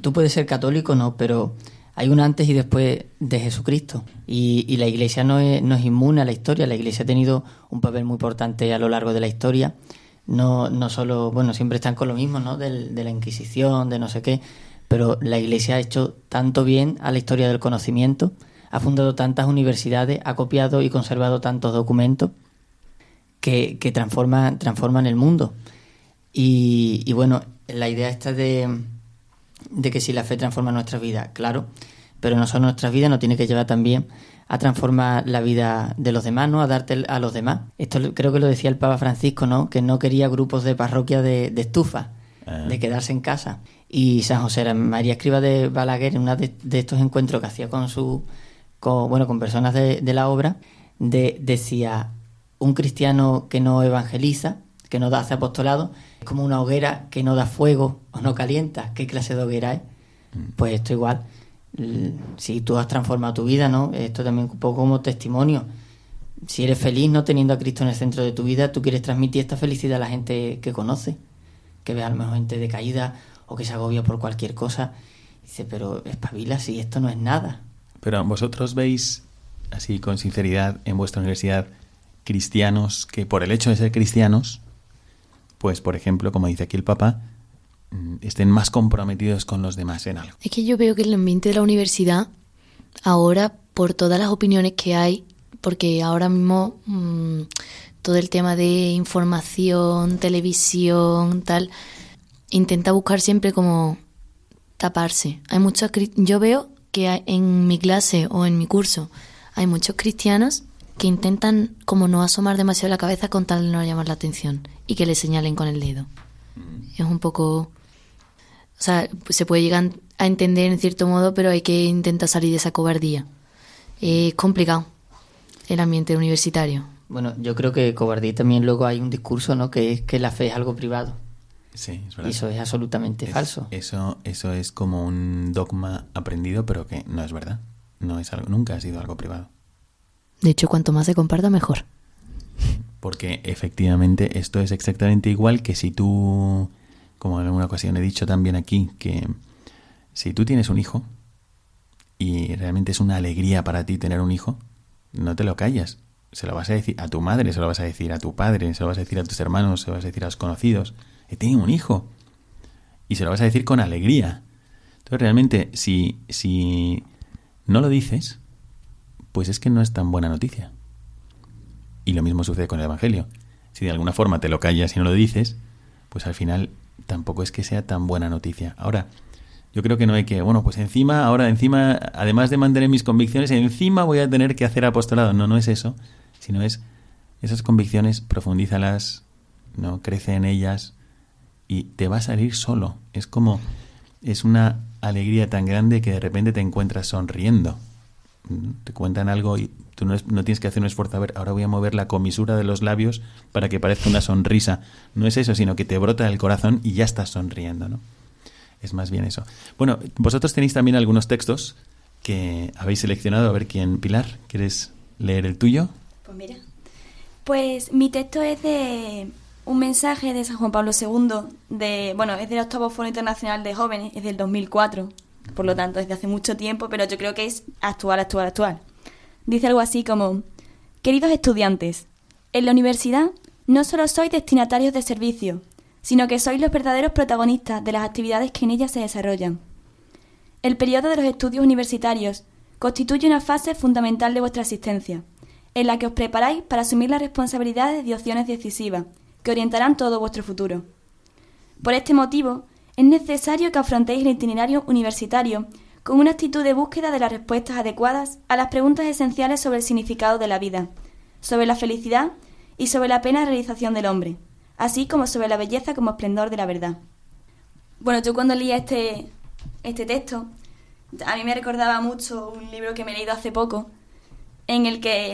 tú puedes ser católico, ¿no? Pero hay un antes y después de Jesucristo. Y, la Iglesia no es, no es inmune a la historia. La Iglesia ha tenido un papel muy importante a lo largo de la historia. No, no solo, bueno, siempre están con lo mismo, ¿no? Del- de la Inquisición, de no sé qué. Pero la Iglesia ha hecho tanto bien a la historia del conocimiento, ha fundado tantas universidades, ha copiado y conservado tantos documentos que, que transforman, transforman el mundo. Y, y bueno, la idea esta de, de que si la fe transforma nuestra vida, claro, pero no solo nuestra vida, nos tiene que llevar también a transformar la vida de los demás, ¿no? A darte a los demás. Esto creo que lo decía el Papa Francisco, ¿no? Que no quería grupos de parroquia de, de estufa, Ah. de quedarse en casa. Y San José María Escriba de Balaguer, en uno de, de estos encuentros que hacía con su, con, bueno, con personas de, de la obra, de, decía, un cristiano que no evangeliza, que no da hace apostolado, es como una hoguera que no da fuego o no calienta. ¿Qué clase de hoguera es? Pues esto igual. Si tú has transformado tu vida, ¿no? Esto también un poco como testimonio. Si eres feliz no teniendo a Cristo en el centro de tu vida, tú quieres transmitir esta felicidad a la gente que conoce, que ve a lo mejor gente decaída o que se agobia por cualquier cosa. Dice, pero espabila si esto no es nada. Pero vosotros veis, así con sinceridad, en vuestra universidad, cristianos que por el hecho de ser cristianos, pues por ejemplo, como dice aquí el Papa, mm, estén más comprometidos con los demás en algo. Es que yo veo que el ambiente de la universidad, ahora, por todas las opiniones que hay, porque ahora mismo mm, todo el tema de información, televisión, tal, intenta buscar siempre como taparse. Hay muchos, yo veo que hay- en mi clase o en mi curso hay muchos cristianos que intentan como no asomar demasiado la cabeza con tal de no llamar la atención y que le señalen con el dedo. Es un poco... O sea, se puede llegar a entender en cierto modo, pero hay que intentar salir de esa cobardía. Es complicado el ambiente universitario. Bueno, yo creo que cobardía también luego hay un discurso, ¿no? Que es que la fe es algo privado. Sí, es Y verdad. eso es absolutamente Es- falso. Eso, eso es como un dogma aprendido, pero que no es verdad. No es algo, nunca ha sido algo privado. De hecho, cuanto más se comparta, mejor. Porque efectivamente esto es exactamente igual que si tú, como en alguna ocasión he dicho también aquí, que si tú tienes un hijo y realmente es una alegría para ti tener un hijo, no te lo callas. Se lo vas a decir a tu madre, se lo vas a decir a tu padre, se lo vas a decir a tus hermanos, se lo vas a decir a los conocidos. He tenido un hijo. Y se lo vas a decir con alegría. Entonces realmente si, si no lo dices, pues es que no es tan buena noticia. Y lo mismo sucede con el Evangelio. Si de alguna forma te lo callas y no lo dices, pues al final tampoco es que sea tan buena noticia. Ahora, yo creo que no hay que, bueno, pues encima, ahora encima, además de mantener mis convicciones, encima voy a tener que hacer apostolado. No, no es eso, sino es esas convicciones, profundízalas, no crece en ellas y te va a salir solo. Es como, es una alegría tan grande que de repente te encuentras sonriendo. Te cuentan algo y tú no, no tienes que hacer un esfuerzo. A ver, ahora voy a mover la comisura de los labios para que parezca una sonrisa. No es eso, sino que te brota del corazón y ya estás sonriendo, ¿no? Es más bien eso. Bueno, vosotros tenéis también algunos textos que habéis seleccionado. A ver quién, Pilar, ¿quieres leer el tuyo? Pues mira. Pues mi texto es de un mensaje de San Juan Pablo II, de, bueno, es del octavo Foro Internacional de Jóvenes, es del 2004, por lo tanto, desde hace mucho tiempo, pero yo creo que es actual, actual, actual. Dice algo así como, queridos estudiantes, en la universidad no solo sois destinatarios de servicio, sino que sois los verdaderos protagonistas de las actividades que en ella se desarrollan. El periodo de los estudios universitarios constituye una fase fundamental de vuestra existencia, en la que os preparáis para asumir las responsabilidades y opciones decisivas que orientarán todo vuestro futuro. Por este motivo, es necesario que afrontéis el itinerario universitario con una actitud de búsqueda de las respuestas adecuadas a las preguntas esenciales sobre el significado de la vida, sobre la felicidad y sobre la plena realización del hombre, así como sobre la belleza como esplendor de la verdad. Bueno, yo cuando leía este, este texto, a mí me recordaba mucho un libro que me he leído hace poco, en el que,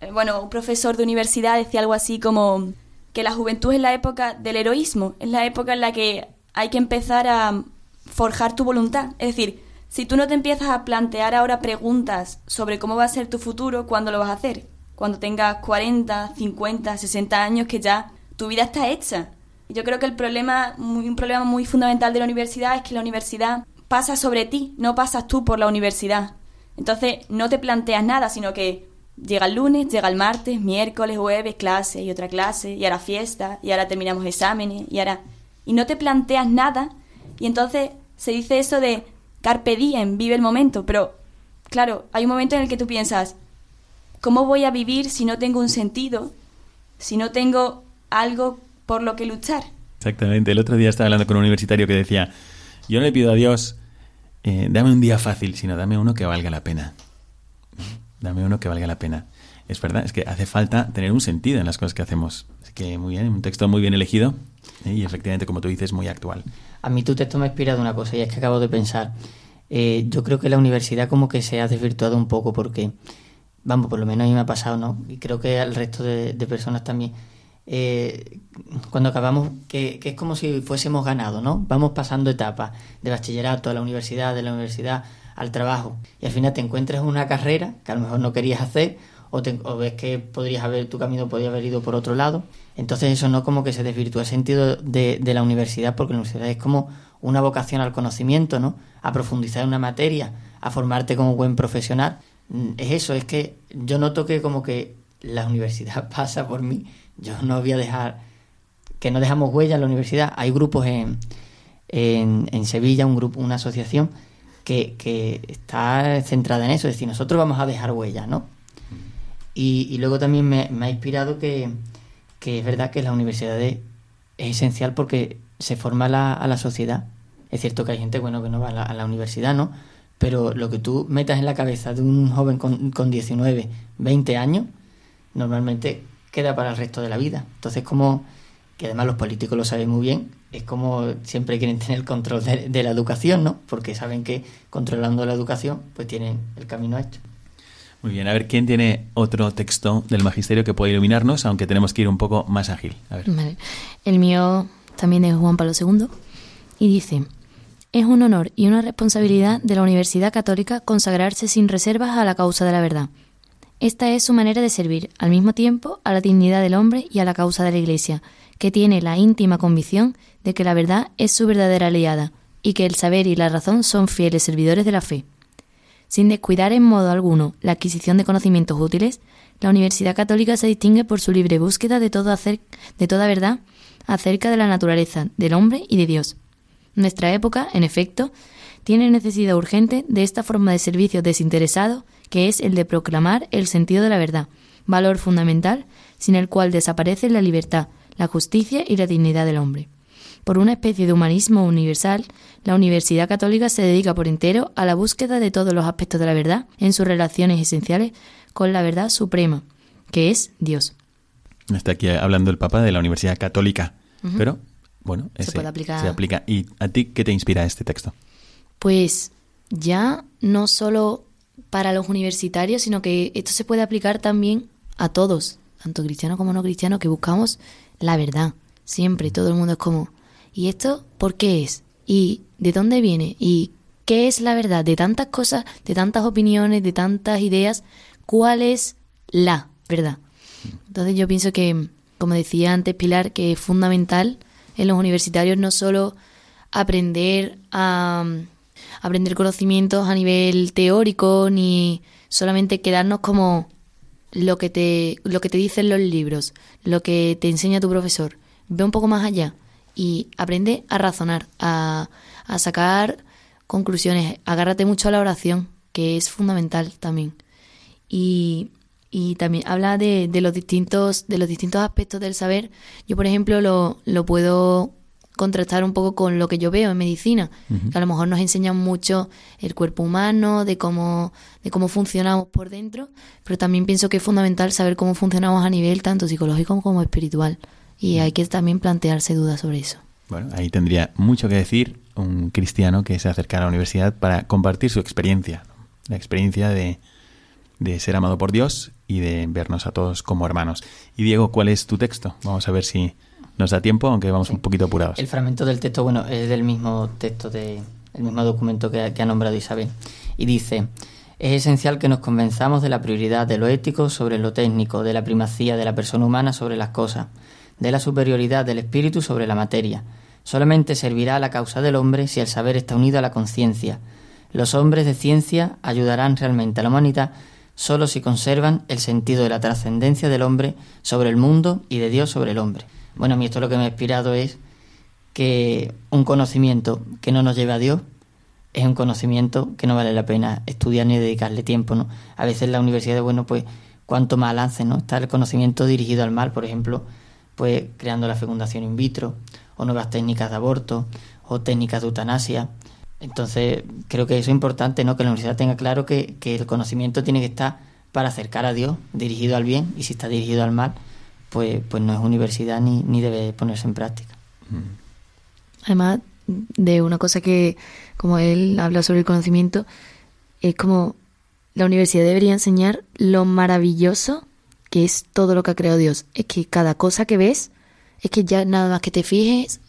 eh, bueno, un profesor de universidad decía algo así como que la juventud es la época del heroísmo, es la época en la que hay que empezar a forjar tu voluntad. Es decir, si tú no te empiezas a plantear ahora preguntas sobre cómo va a ser tu futuro, ¿cuándo lo vas a hacer? Cuando tengas 40, 50, 60 años, que ya tu vida está hecha. Yo creo que el problema, un problema muy fundamental de la universidad es que la universidad pasa sobre ti, no pasas tú por la universidad. Entonces no te planteas nada, sino que llega el lunes, llega el martes, miércoles, jueves, clase y otra clase, y ahora fiesta, y ahora terminamos exámenes, y ahora... Y no te planteas nada, y entonces se dice eso de carpe diem, vive el momento, pero claro, hay un momento en el que tú piensas, ¿cómo voy a vivir si no tengo un sentido, si no tengo algo por lo que luchar? Exactamente, el otro día estaba hablando con un universitario que decía, yo no le pido a Dios, eh, dame un día fácil, sino dame uno que valga la pena dame uno que valga la pena. Es verdad, es que hace falta tener un sentido en las cosas que hacemos. Así que muy bien, un texto muy bien elegido. Y efectivamente, como tú dices, muy actual. A mí tu texto me ha inspirado una cosa y es que acabo de pensar. Eh, yo creo que la universidad como que se ha desvirtuado un poco porque, vamos, por lo menos a mí me ha pasado, ¿no? Y creo que al resto de, personas también. Eh, cuando acabamos, que, que, es como si fuésemos ganado, ¿no? Vamos pasando etapas de bachillerato a la universidad, de la universidad al trabajo y al final te encuentras una carrera que a lo mejor no querías hacer o, ves que podrías haber tu camino podría haber ido por otro lado. Entonces eso no como que se desvirtúa el sentido de, la universidad porque la universidad es como una vocación al conocimiento no a profundizar en una materia a formarte como buen profesional. Mm, es eso es que yo noto que como que la universidad pasa por mí. Yo no voy a dejar que no dejamos huella en la universidad. Hay grupos en en, en Sevilla un grupo una asociación que, está centrada en eso, es decir, nosotros vamos a dejar huella, ¿no? Y, luego también me, ha inspirado que, es verdad que la universidad es, esencial porque se forma a la sociedad. Es cierto que hay gente, bueno, que no va a la, universidad, ¿no? Pero lo que tú metas en la cabeza de un joven con, con 19, 20 años, normalmente queda para el resto de la vida. Entonces, como que además los políticos lo saben muy bien, es como siempre quieren tener control de, la educación, ¿no? Porque saben que controlando la educación, pues tienen el camino hecho. Muy bien, a ver, ¿quién tiene otro texto del magisterio que pueda iluminarnos, aunque tenemos que ir un poco más ágil? El mío también es Juan Pablo II y dice, es un honor y una responsabilidad de la Universidad Católica consagrarse sin reservas a la causa de la verdad. Esta es su manera de servir, al mismo tiempo, a la dignidad del hombre y a la causa de la Iglesia, que tiene la íntima convicción de que la verdad es su verdadera aliada y que el saber y la razón son fieles servidores de la fe. Sin descuidar en modo alguno la adquisición de conocimientos útiles, la Universidad Católica se distingue por su libre búsqueda de, todo de toda verdad acerca de la naturaleza, del hombre y de Dios. Nuestra época, en efecto, tiene necesidad urgente de esta forma de servicio desinteresado que es el de proclamar el sentido de la verdad, valor fundamental sin el cual desaparece la libertad, la justicia y la dignidad del hombre. Por una especie de humanismo universal, la Universidad Católica se dedica por entero a la búsqueda de todos los aspectos de la verdad en sus relaciones esenciales con la verdad suprema, que es Dios. Está aquí hablando el Papa de la Universidad Católica, pero bueno, se, puede aplicar. se aplica. ¿Y a ti qué te inspira este texto? Pues ya no solo para los universitarios, sino que esto se puede aplicar también a todos, tanto cristianos como no cristianos, que buscamos la verdad. Siempre, todo el mundo es como, ¿y esto por qué es? ¿Y de dónde viene? ¿Y qué es la verdad? De tantas cosas, de tantas opiniones, de tantas ideas, ¿cuál es la verdad? Entonces yo pienso que, como decía antes Pilar, que es fundamental en los universitarios no solo aprender a aprender conocimientos a nivel teórico ni solamente quedarnos como lo que te, lo que te dicen los libros, lo que te enseña tu profesor. Ve un poco más allá y aprende a razonar, a, a sacar conclusiones. Agárrate mucho a la oración, que es fundamental también. Y, y también habla de, de, los distintos, de los distintos aspectos del saber. Yo, por ejemplo, lo, lo puedo contrastar un poco con lo que yo veo en medicina, que a lo mejor nos enseñan mucho el cuerpo humano, de cómo, de cómo funcionamos por dentro, pero también pienso que es fundamental saber cómo funcionamos a nivel tanto psicológico como espiritual. Y hay que también plantearse dudas sobre eso. Bueno, ahí tendría mucho que decir un cristiano que se acerca a la universidad para compartir su experiencia, la experiencia de, de ser amado por Dios y de vernos a todos como hermanos. Y Diego, ¿cuál es tu texto? Vamos a ver si nos da tiempo, aunque vamos un poquito apurados. El fragmento del texto, bueno, es del mismo texto de, el mismo documento que, que ha nombrado Isabel. Y dice, es esencial que nos convenzamos de la prioridad de lo ético sobre lo técnico, de la primacía de la persona humana sobre las cosas, de la superioridad del espíritu sobre la materia. Solamente servirá a la causa del hombre si el saber está unido a la conciencia. Los hombres de ciencia ayudarán realmente a la humanidad solo si conservan el sentido de la trascendencia del hombre sobre el mundo y de Dios sobre el hombre. Bueno, a mí esto lo que me ha inspirado es que un conocimiento que no nos lleve a Dios es un conocimiento que no vale la pena estudiar ni dedicarle tiempo, ¿no? A veces la universidad, bueno, pues cuanto más lance, ¿no? Está el conocimiento dirigido al mal, por ejemplo, pues creando la fecundación in vitro, o nuevas técnicas de aborto, o técnicas de eutanasia. Entonces, creo que eso es importante, ¿no? Que la universidad tenga claro que, que el conocimiento tiene que estar para acercar a Dios, dirigido al bien, y si está dirigido al mal, pues, pues no es universidad ni, ni debe ponerse en práctica. Además de una cosa que, como él habla sobre el conocimiento, es como la universidad debería enseñar lo maravilloso que es todo lo que ha creado Dios. Es que cada cosa que ves, es que ya nada más que te fijes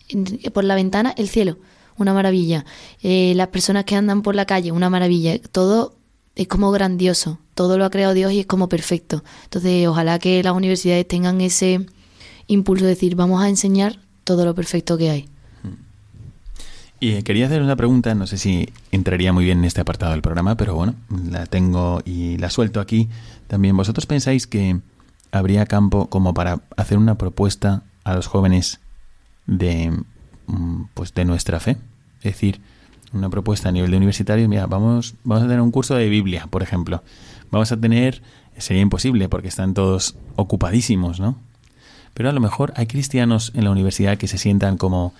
por la ventana, el cielo, una maravilla. Eh, las personas que andan por la calle, una maravilla. Todo es como grandioso. Todo lo ha creado Dios y es como perfecto. Entonces, ojalá que las universidades tengan ese impulso de decir, vamos a enseñar todo lo perfecto que hay. Y quería hacer una pregunta, no sé si entraría muy bien en este apartado del programa, pero bueno, la tengo y la suelto aquí. También, ¿vosotros pensáis que habría campo como para hacer una propuesta a los jóvenes de, mm, pues de nuestra fe? Es decir, una propuesta a nivel de universitario, mira, vamos, vamos a tener un curso de Biblia, por ejemplo. Vamos a tener, sería imposible porque están todos ocupadísimos, ¿no? Pero a lo mejor hay cristianos en la universidad que se sientan como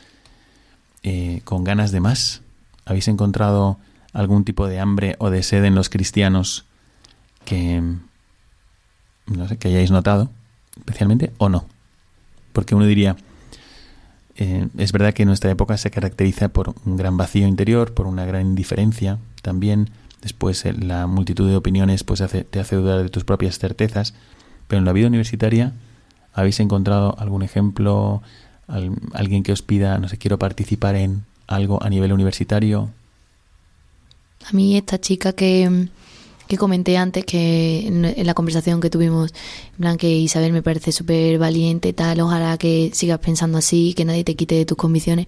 eh, con ganas de más? ¿Habéis encontrado algún tipo de hambre o de sed en los cristianos que, no sé, que hayáis notado especialmente o no? Porque uno diría, eh, es verdad que nuestra época se caracteriza por un gran vacío interior, por una gran indiferencia, también después eh, la multitud de opiniones pues te hace dudar de tus propias certezas, pero en la vida universitaria habéis encontrado algún ejemplo alguien que os pida, no sé, quiero participar en algo a nivel universitario? A mí esta chica que, que comenté antes, que en, la conversación que tuvimos, en plan que Isabel me parece súper valiente, tal, ojalá que sigas pensando así, que nadie te quite de tus convicciones.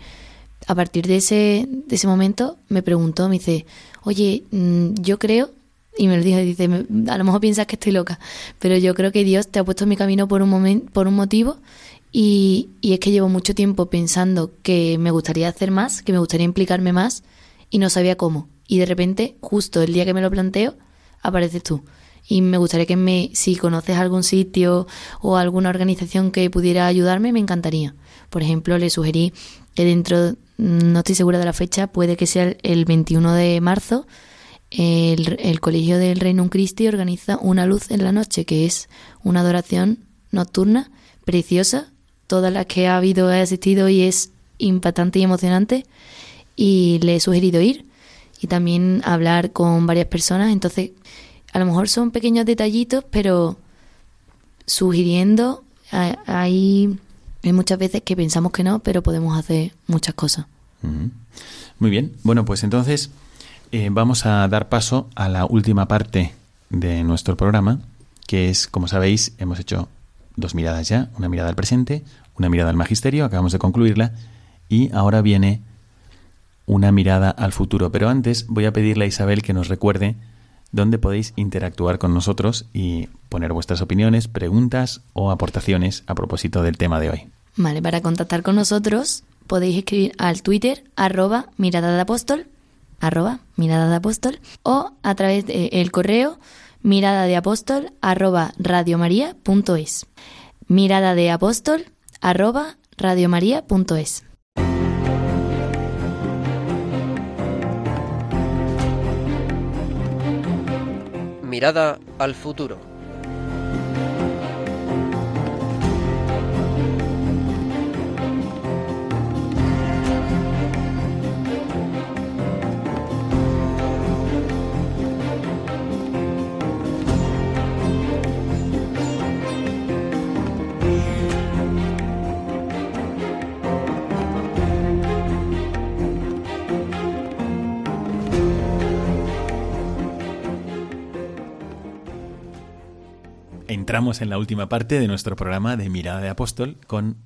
A partir de ese, de ese momento me preguntó, me dice, oye, mm, yo creo, y me lo dijo, dice, a lo mejor piensas que estoy loca, pero yo creo que Dios te ha puesto en mi camino por un, momento, por un motivo y, es que llevo mucho tiempo pensando que me gustaría hacer más, que me gustaría implicarme más y no sabía cómo. Y de repente, justo el día que me lo planteo, apareces tú. Y me gustaría que me, si conoces algún sitio o alguna organización que pudiera ayudarme, me encantaría. Por ejemplo, le sugerí que dentro, no estoy segura de la fecha, puede que sea el 21 de marzo, el, el Colegio del Reino Christi organiza una luz en la noche, que es una adoración nocturna preciosa todas las que ha habido he asistido y es impactante y emocionante y le he sugerido ir y también hablar con varias personas. Entonces, a lo mejor son pequeños detallitos, pero sugiriendo, hay, muchas veces que pensamos que no, pero podemos hacer muchas cosas. Muy bien. Bueno, pues entonces eh, vamos a dar paso a la última parte de nuestro programa, que es, como sabéis, hemos hecho dos miradas ya, una mirada al presente, una mirada al magisterio, acabamos de concluirla, y ahora viene una mirada al futuro. Pero antes voy a pedirle a Isabel que nos recuerde dónde podéis interactuar con nosotros y poner vuestras opiniones, preguntas o aportaciones a propósito del tema de hoy. Vale, para contactar con nosotros podéis escribir al Twitter arroba mirada de apóstol, o a través del correo mirada de apóstol arroba. Mirada de. Mirada al futuro. Entramos en la última parte de nuestro programa de Mirada de Apóstol con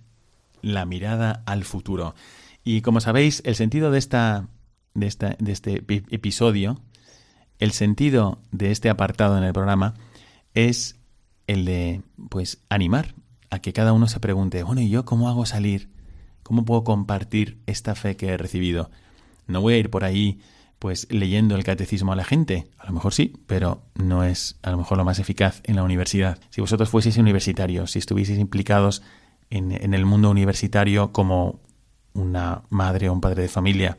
la mirada al futuro. Y como sabéis, el sentido de esta de, esta, de este episodio, el sentido de este apartado en el programa es el de pues animar a que cada uno se pregunte, bueno, ¿y yo cómo hago salir? ¿Cómo puedo compartir esta fe que he recibido? No voy a ir por ahí pues leyendo el catecismo a la gente. A lo mejor sí, pero no es a lo mejor lo más eficaz en la universidad. Si vosotros fueseis universitarios, si estuvieseis implicados en, en el mundo universitario como una madre o un padre de familia,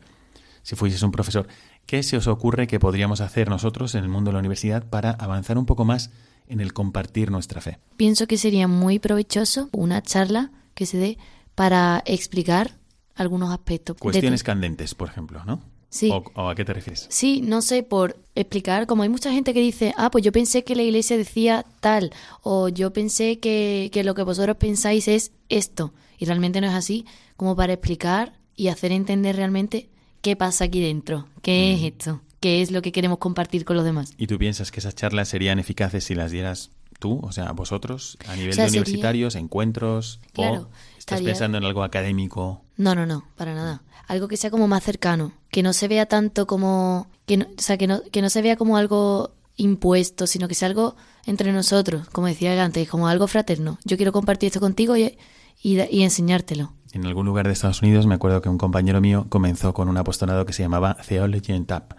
si fueseis un profesor, ¿qué se os ocurre que podríamos hacer nosotros en el mundo de la universidad para avanzar un poco más en el compartir nuestra fe? Pienso que sería muy provechoso una charla que se dé para explicar algunos aspectos. Cuestiones candentes, por ejemplo, ¿no? Sí. ¿O, a qué te refieres? Sí, no sé, por explicar, como hay mucha gente que dice, ah, pues yo pensé que la iglesia decía tal, o yo pensé que, que lo que vosotros pensáis es esto, y realmente no es así, como para explicar y hacer entender realmente qué pasa aquí dentro, qué es mm. esto, qué es lo que queremos compartir con los demás. ¿Y tú piensas que esas charlas serían eficaces si las dieras tú, o sea, vosotros, a nivel de universitarios, encuentros, o estás pensando en algo académico? No, no, no, para nada. Algo que sea como más cercano, que no se vea tanto como, que no, o sea, que no, que no se vea como algo impuesto, sino que sea algo entre nosotros, como decía antes, como algo fraterno. Yo quiero compartir esto contigo y, y, enseñártelo. En algún lugar de Estados Unidos me acuerdo que un compañero mío comenzó con un apostolado que se llamaba Theology in Tap,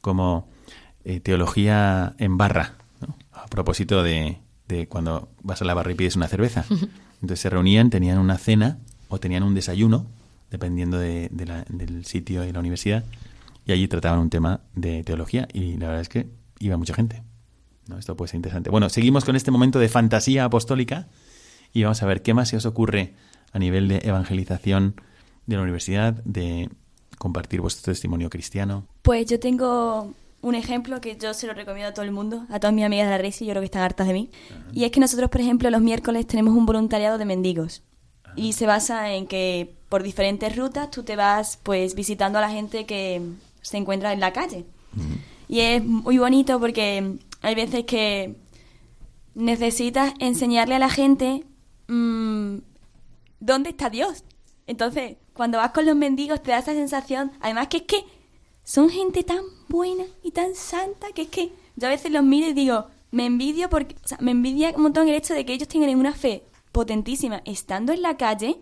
como eh, teología en barra, a propósito de, de, cuando vas a la barra y pides una cerveza. Entonces se reunían, tenían una cena o tenían un desayuno, dependiendo de, del sitio y la universidad, y allí trataban un tema de teología y la verdad es que iba mucha gente. ¿no? Esto puede ser interesante. Bueno, seguimos con este momento de fantasía apostólica y vamos a ver qué más se os ocurre a nivel de evangelización de la universidad, de compartir vuestro testimonio cristiano. Pues yo tengo un ejemplo que yo se lo recomiendo a todo el mundo, a todas mis amigas de la RISI, yo creo que están hartas de mí. Y es que nosotros, por ejemplo, los miércoles tenemos un voluntariado de mendigos. Y se basa en que por diferentes rutas tú te vas pues visitando a la gente que se encuentra en la calle. Y es muy bonito porque hay veces que necesitas enseñarle a la gente mmm, ¿dónde está Dios? Entonces, cuando vas con los mendigos te da esa sensación, además que es que son gente tan buena y tan santa que es que yo a veces los miro y digo, me envidio porque, o sea, me envidia un montón el hecho de que ellos tengan una fe potentísima estando en la calle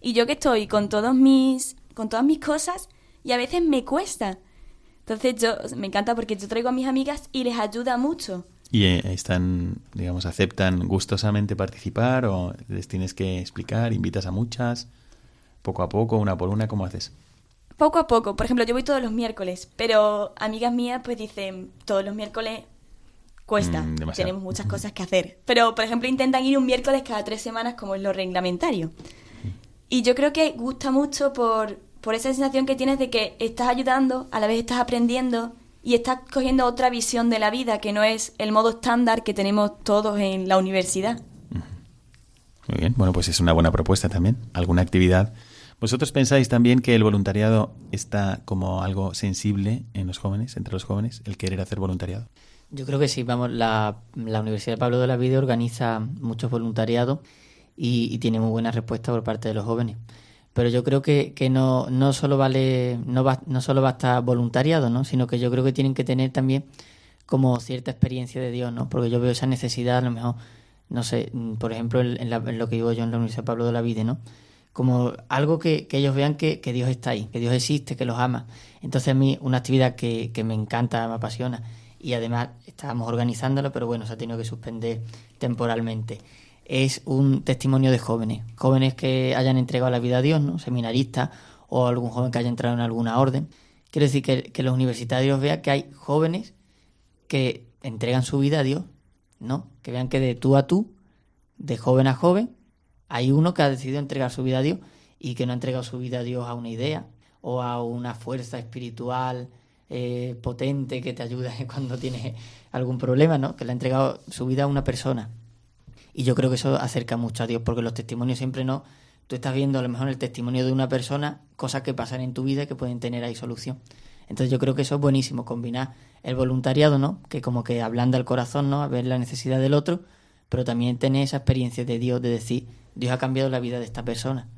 y yo que estoy con todos mis con todas mis cosas y a veces me cuesta. Entonces yo me encanta porque yo traigo a mis amigas y les ayuda mucho. ¿Y eh, están, digamos, aceptan gustosamente participar o les tienes que explicar, invitas a muchas, poco a poco, una por una, ¿cómo haces? Poco a poco, por ejemplo, yo voy todos los miércoles, pero amigas mías pues dicen, todos los miércoles cuesta, mm, tenemos muchas cosas que hacer. Pero, por ejemplo, intentan ir un miércoles cada tres semanas como es lo reglamentario. Y yo creo que gusta mucho por, por esa sensación que tienes de que estás ayudando, a la vez estás aprendiendo y estás cogiendo otra visión de la vida que no es el modo estándar que tenemos todos en la universidad. Muy bien, bueno, pues es una buena propuesta también. ¿Alguna actividad? ¿Vosotros pensáis también que el voluntariado está como algo sensible en los jóvenes, entre los jóvenes, el querer hacer voluntariado? Yo creo que sí, vamos, la, la Universidad de Pablo de la Vida organiza muchos voluntariados y, tiene muy buena respuesta por parte de los jóvenes pero yo creo que, que no, no solo vale, no, va, no solo basta voluntariado, ¿no? sino que yo creo que tienen que tener también como cierta experiencia de Dios, ¿no? Porque yo veo esa necesidad, a lo mejor, no sé, mm, por ejemplo, en, lo que digo yo en la Universidad Pablo de la Vida, ¿no? Como algo que, que ellos vean que, que, Dios está ahí, que Dios existe, que los ama. Entonces a mí una actividad que, que me encanta, me apasiona, y además estábamos organizándolo, pero bueno, se ha tenido que suspender temporalmente es un testimonio de jóvenes, jóvenes que hayan entregado la vida a Dios, ¿no? seminaristas o algún joven que haya entrado en alguna orden. Quiero decir que, los universitarios vean que hay jóvenes que entregan su vida a Dios, ¿no? Que vean que de tú a tú, de joven a joven, hay uno que ha decidido entregar su vida a Dios y que no ha entregado su vida a Dios a una idea o a una fuerza espiritual eh, potente que te ayuda cuando tienes algún problema, ¿no? Que le ha entregado su vida a una persona y yo creo que eso acerca mucho a Dios, porque los testimonios siempre no. Tú estás viendo a lo mejor el testimonio de una persona, cosas que pasan en tu vida y que pueden tener ahí solución. Entonces yo creo que eso es buenísimo, combinar el voluntariado, ¿no? Que como que ablanda el corazón, ¿no? A ver la necesidad del otro, pero también tener esa experiencia de Dios, de decir, Dios ha cambiado la vida de esta persona.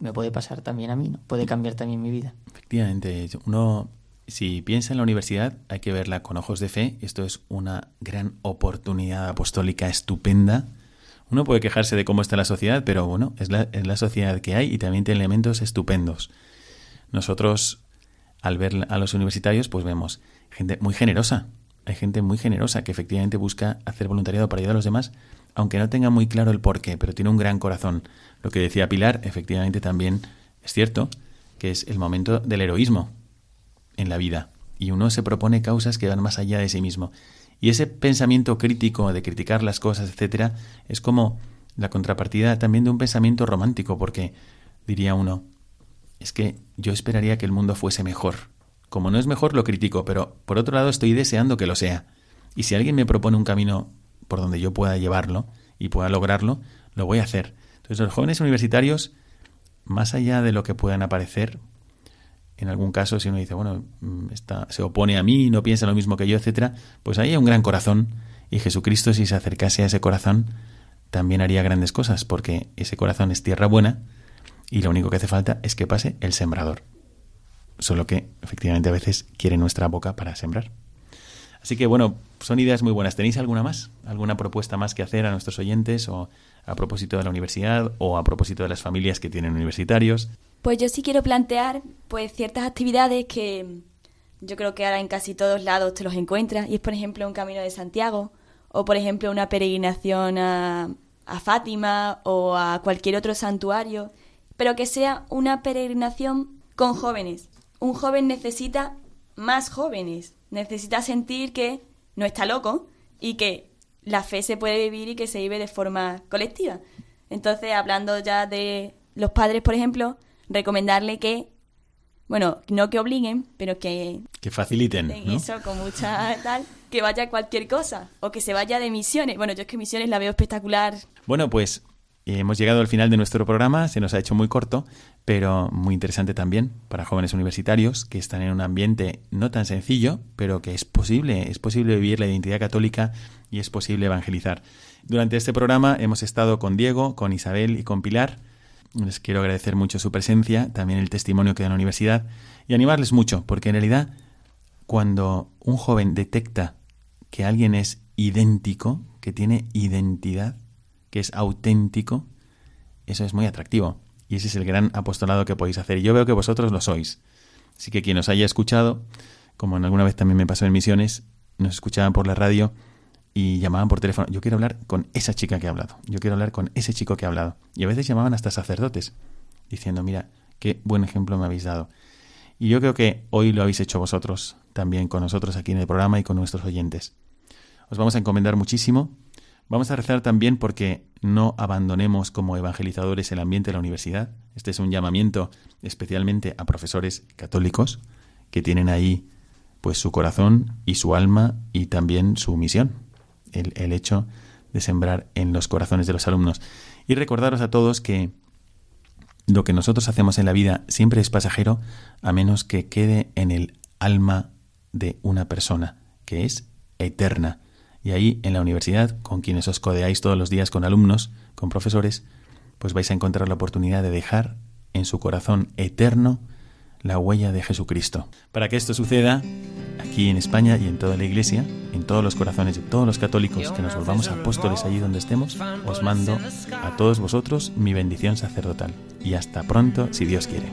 Me puede pasar también a mí, ¿no? Puede cambiar también mi vida. Efectivamente, uno, si piensa en la universidad, hay que verla con ojos de fe. Esto es una gran oportunidad apostólica estupenda. Uno puede quejarse de cómo está la sociedad, pero bueno, es la, es la sociedad que hay y también tiene elementos estupendos. Nosotros, al ver a los universitarios, pues vemos gente muy generosa. Hay gente muy generosa que efectivamente busca hacer voluntariado para ayudar a los demás, aunque no tenga muy claro el porqué, pero tiene un gran corazón. Lo que decía Pilar, efectivamente también es cierto, que es el momento del heroísmo en la vida. Y uno se propone causas que van más allá de sí mismo. Y ese pensamiento crítico de criticar las cosas, etcétera, es como la contrapartida también de un pensamiento romántico, porque diría uno, es que yo esperaría que el mundo fuese mejor. Como no es mejor, lo critico, pero por otro lado estoy deseando que lo sea. Y si alguien me propone un camino por donde yo pueda llevarlo y pueda lograrlo, lo voy a hacer. Entonces los jóvenes universitarios, más allá de lo que puedan aparecer, en algún caso si uno dice, bueno, mm, está, se opone a mí, no piensa lo mismo que yo, etcétera, pues ahí hay un gran corazón y Jesucristo si se acercase a ese corazón también haría grandes cosas, porque ese corazón es tierra buena y lo único que hace falta es que pase el sembrador. Solo que efectivamente a veces quiere nuestra boca para sembrar. Así que bueno, son ideas muy buenas. ¿Tenéis alguna más? ¿Alguna propuesta más que hacer a nuestros oyentes o a propósito de la universidad o a propósito de las familias que tienen universitarios? Pues yo sí quiero plantear pues ciertas actividades que yo creo que ahora en casi todos lados te los encuentras y es por ejemplo un camino de Santiago o por ejemplo una peregrinación a, a Fátima o a cualquier otro santuario, pero que sea una peregrinación con jóvenes. Un joven necesita más jóvenes, necesita sentir que no está loco y que la fe se puede vivir y que se vive de forma colectiva. Entonces, hablando ya de los padres, por ejemplo, recomendarle que, bueno, no que obliguen, pero que... Que faciliten. ¿no? Eso, con mucha tal, que vaya a cualquier cosa, o que se vaya de misiones. Bueno, yo es que misiones la veo espectacular. Bueno, pues hemos llegado al final de nuestro programa, se nos ha hecho muy corto, pero muy interesante también para jóvenes universitarios que están en un ambiente no tan sencillo, pero que es posible, es posible vivir la identidad católica y es posible evangelizar. Durante este programa hemos estado con Diego, con Isabel y con Pilar. Les quiero agradecer mucho su presencia, también el testimonio que da la universidad y animarles mucho, porque en realidad cuando un joven detecta que alguien es idéntico, que tiene identidad, que es auténtico, eso es muy atractivo. Y ese es el gran apostolado que podéis hacer. Y yo veo que vosotros lo sois. Así que quien os haya escuchado, como en alguna vez también me pasó en misiones, nos escuchaban por la radio y llamaban por teléfono. Yo quiero hablar con esa chica que ha hablado. Yo quiero hablar con ese chico que ha hablado. Y a veces llamaban hasta sacerdotes, diciendo, mira, qué buen ejemplo me habéis dado. Y yo creo que hoy lo habéis hecho vosotros, también con nosotros aquí en el programa y con nuestros oyentes. Os vamos a encomendar muchísimo Vamos a rezar también porque no abandonemos como evangelizadores el ambiente de la universidad. Este es un llamamiento especialmente a profesores católicos que tienen ahí pues su corazón y su alma y también su misión, el, el hecho de sembrar en los corazones de los alumnos. Y recordaros a todos que lo que nosotros hacemos en la vida siempre es pasajero a menos que quede en el alma de una persona, que es eterna y ahí, en la universidad, con quienes os codeáis todos los días con alumnos, con profesores, pues vais a encontrar la oportunidad de dejar en su corazón eterno la huella de Jesucristo. Para que esto suceda, aquí en España y en toda la Iglesia, en todos los corazones de todos los católicos, que nos volvamos apóstoles allí donde estemos, os mando a todos vosotros mi bendición sacerdotal. Y hasta pronto, si Dios quiere.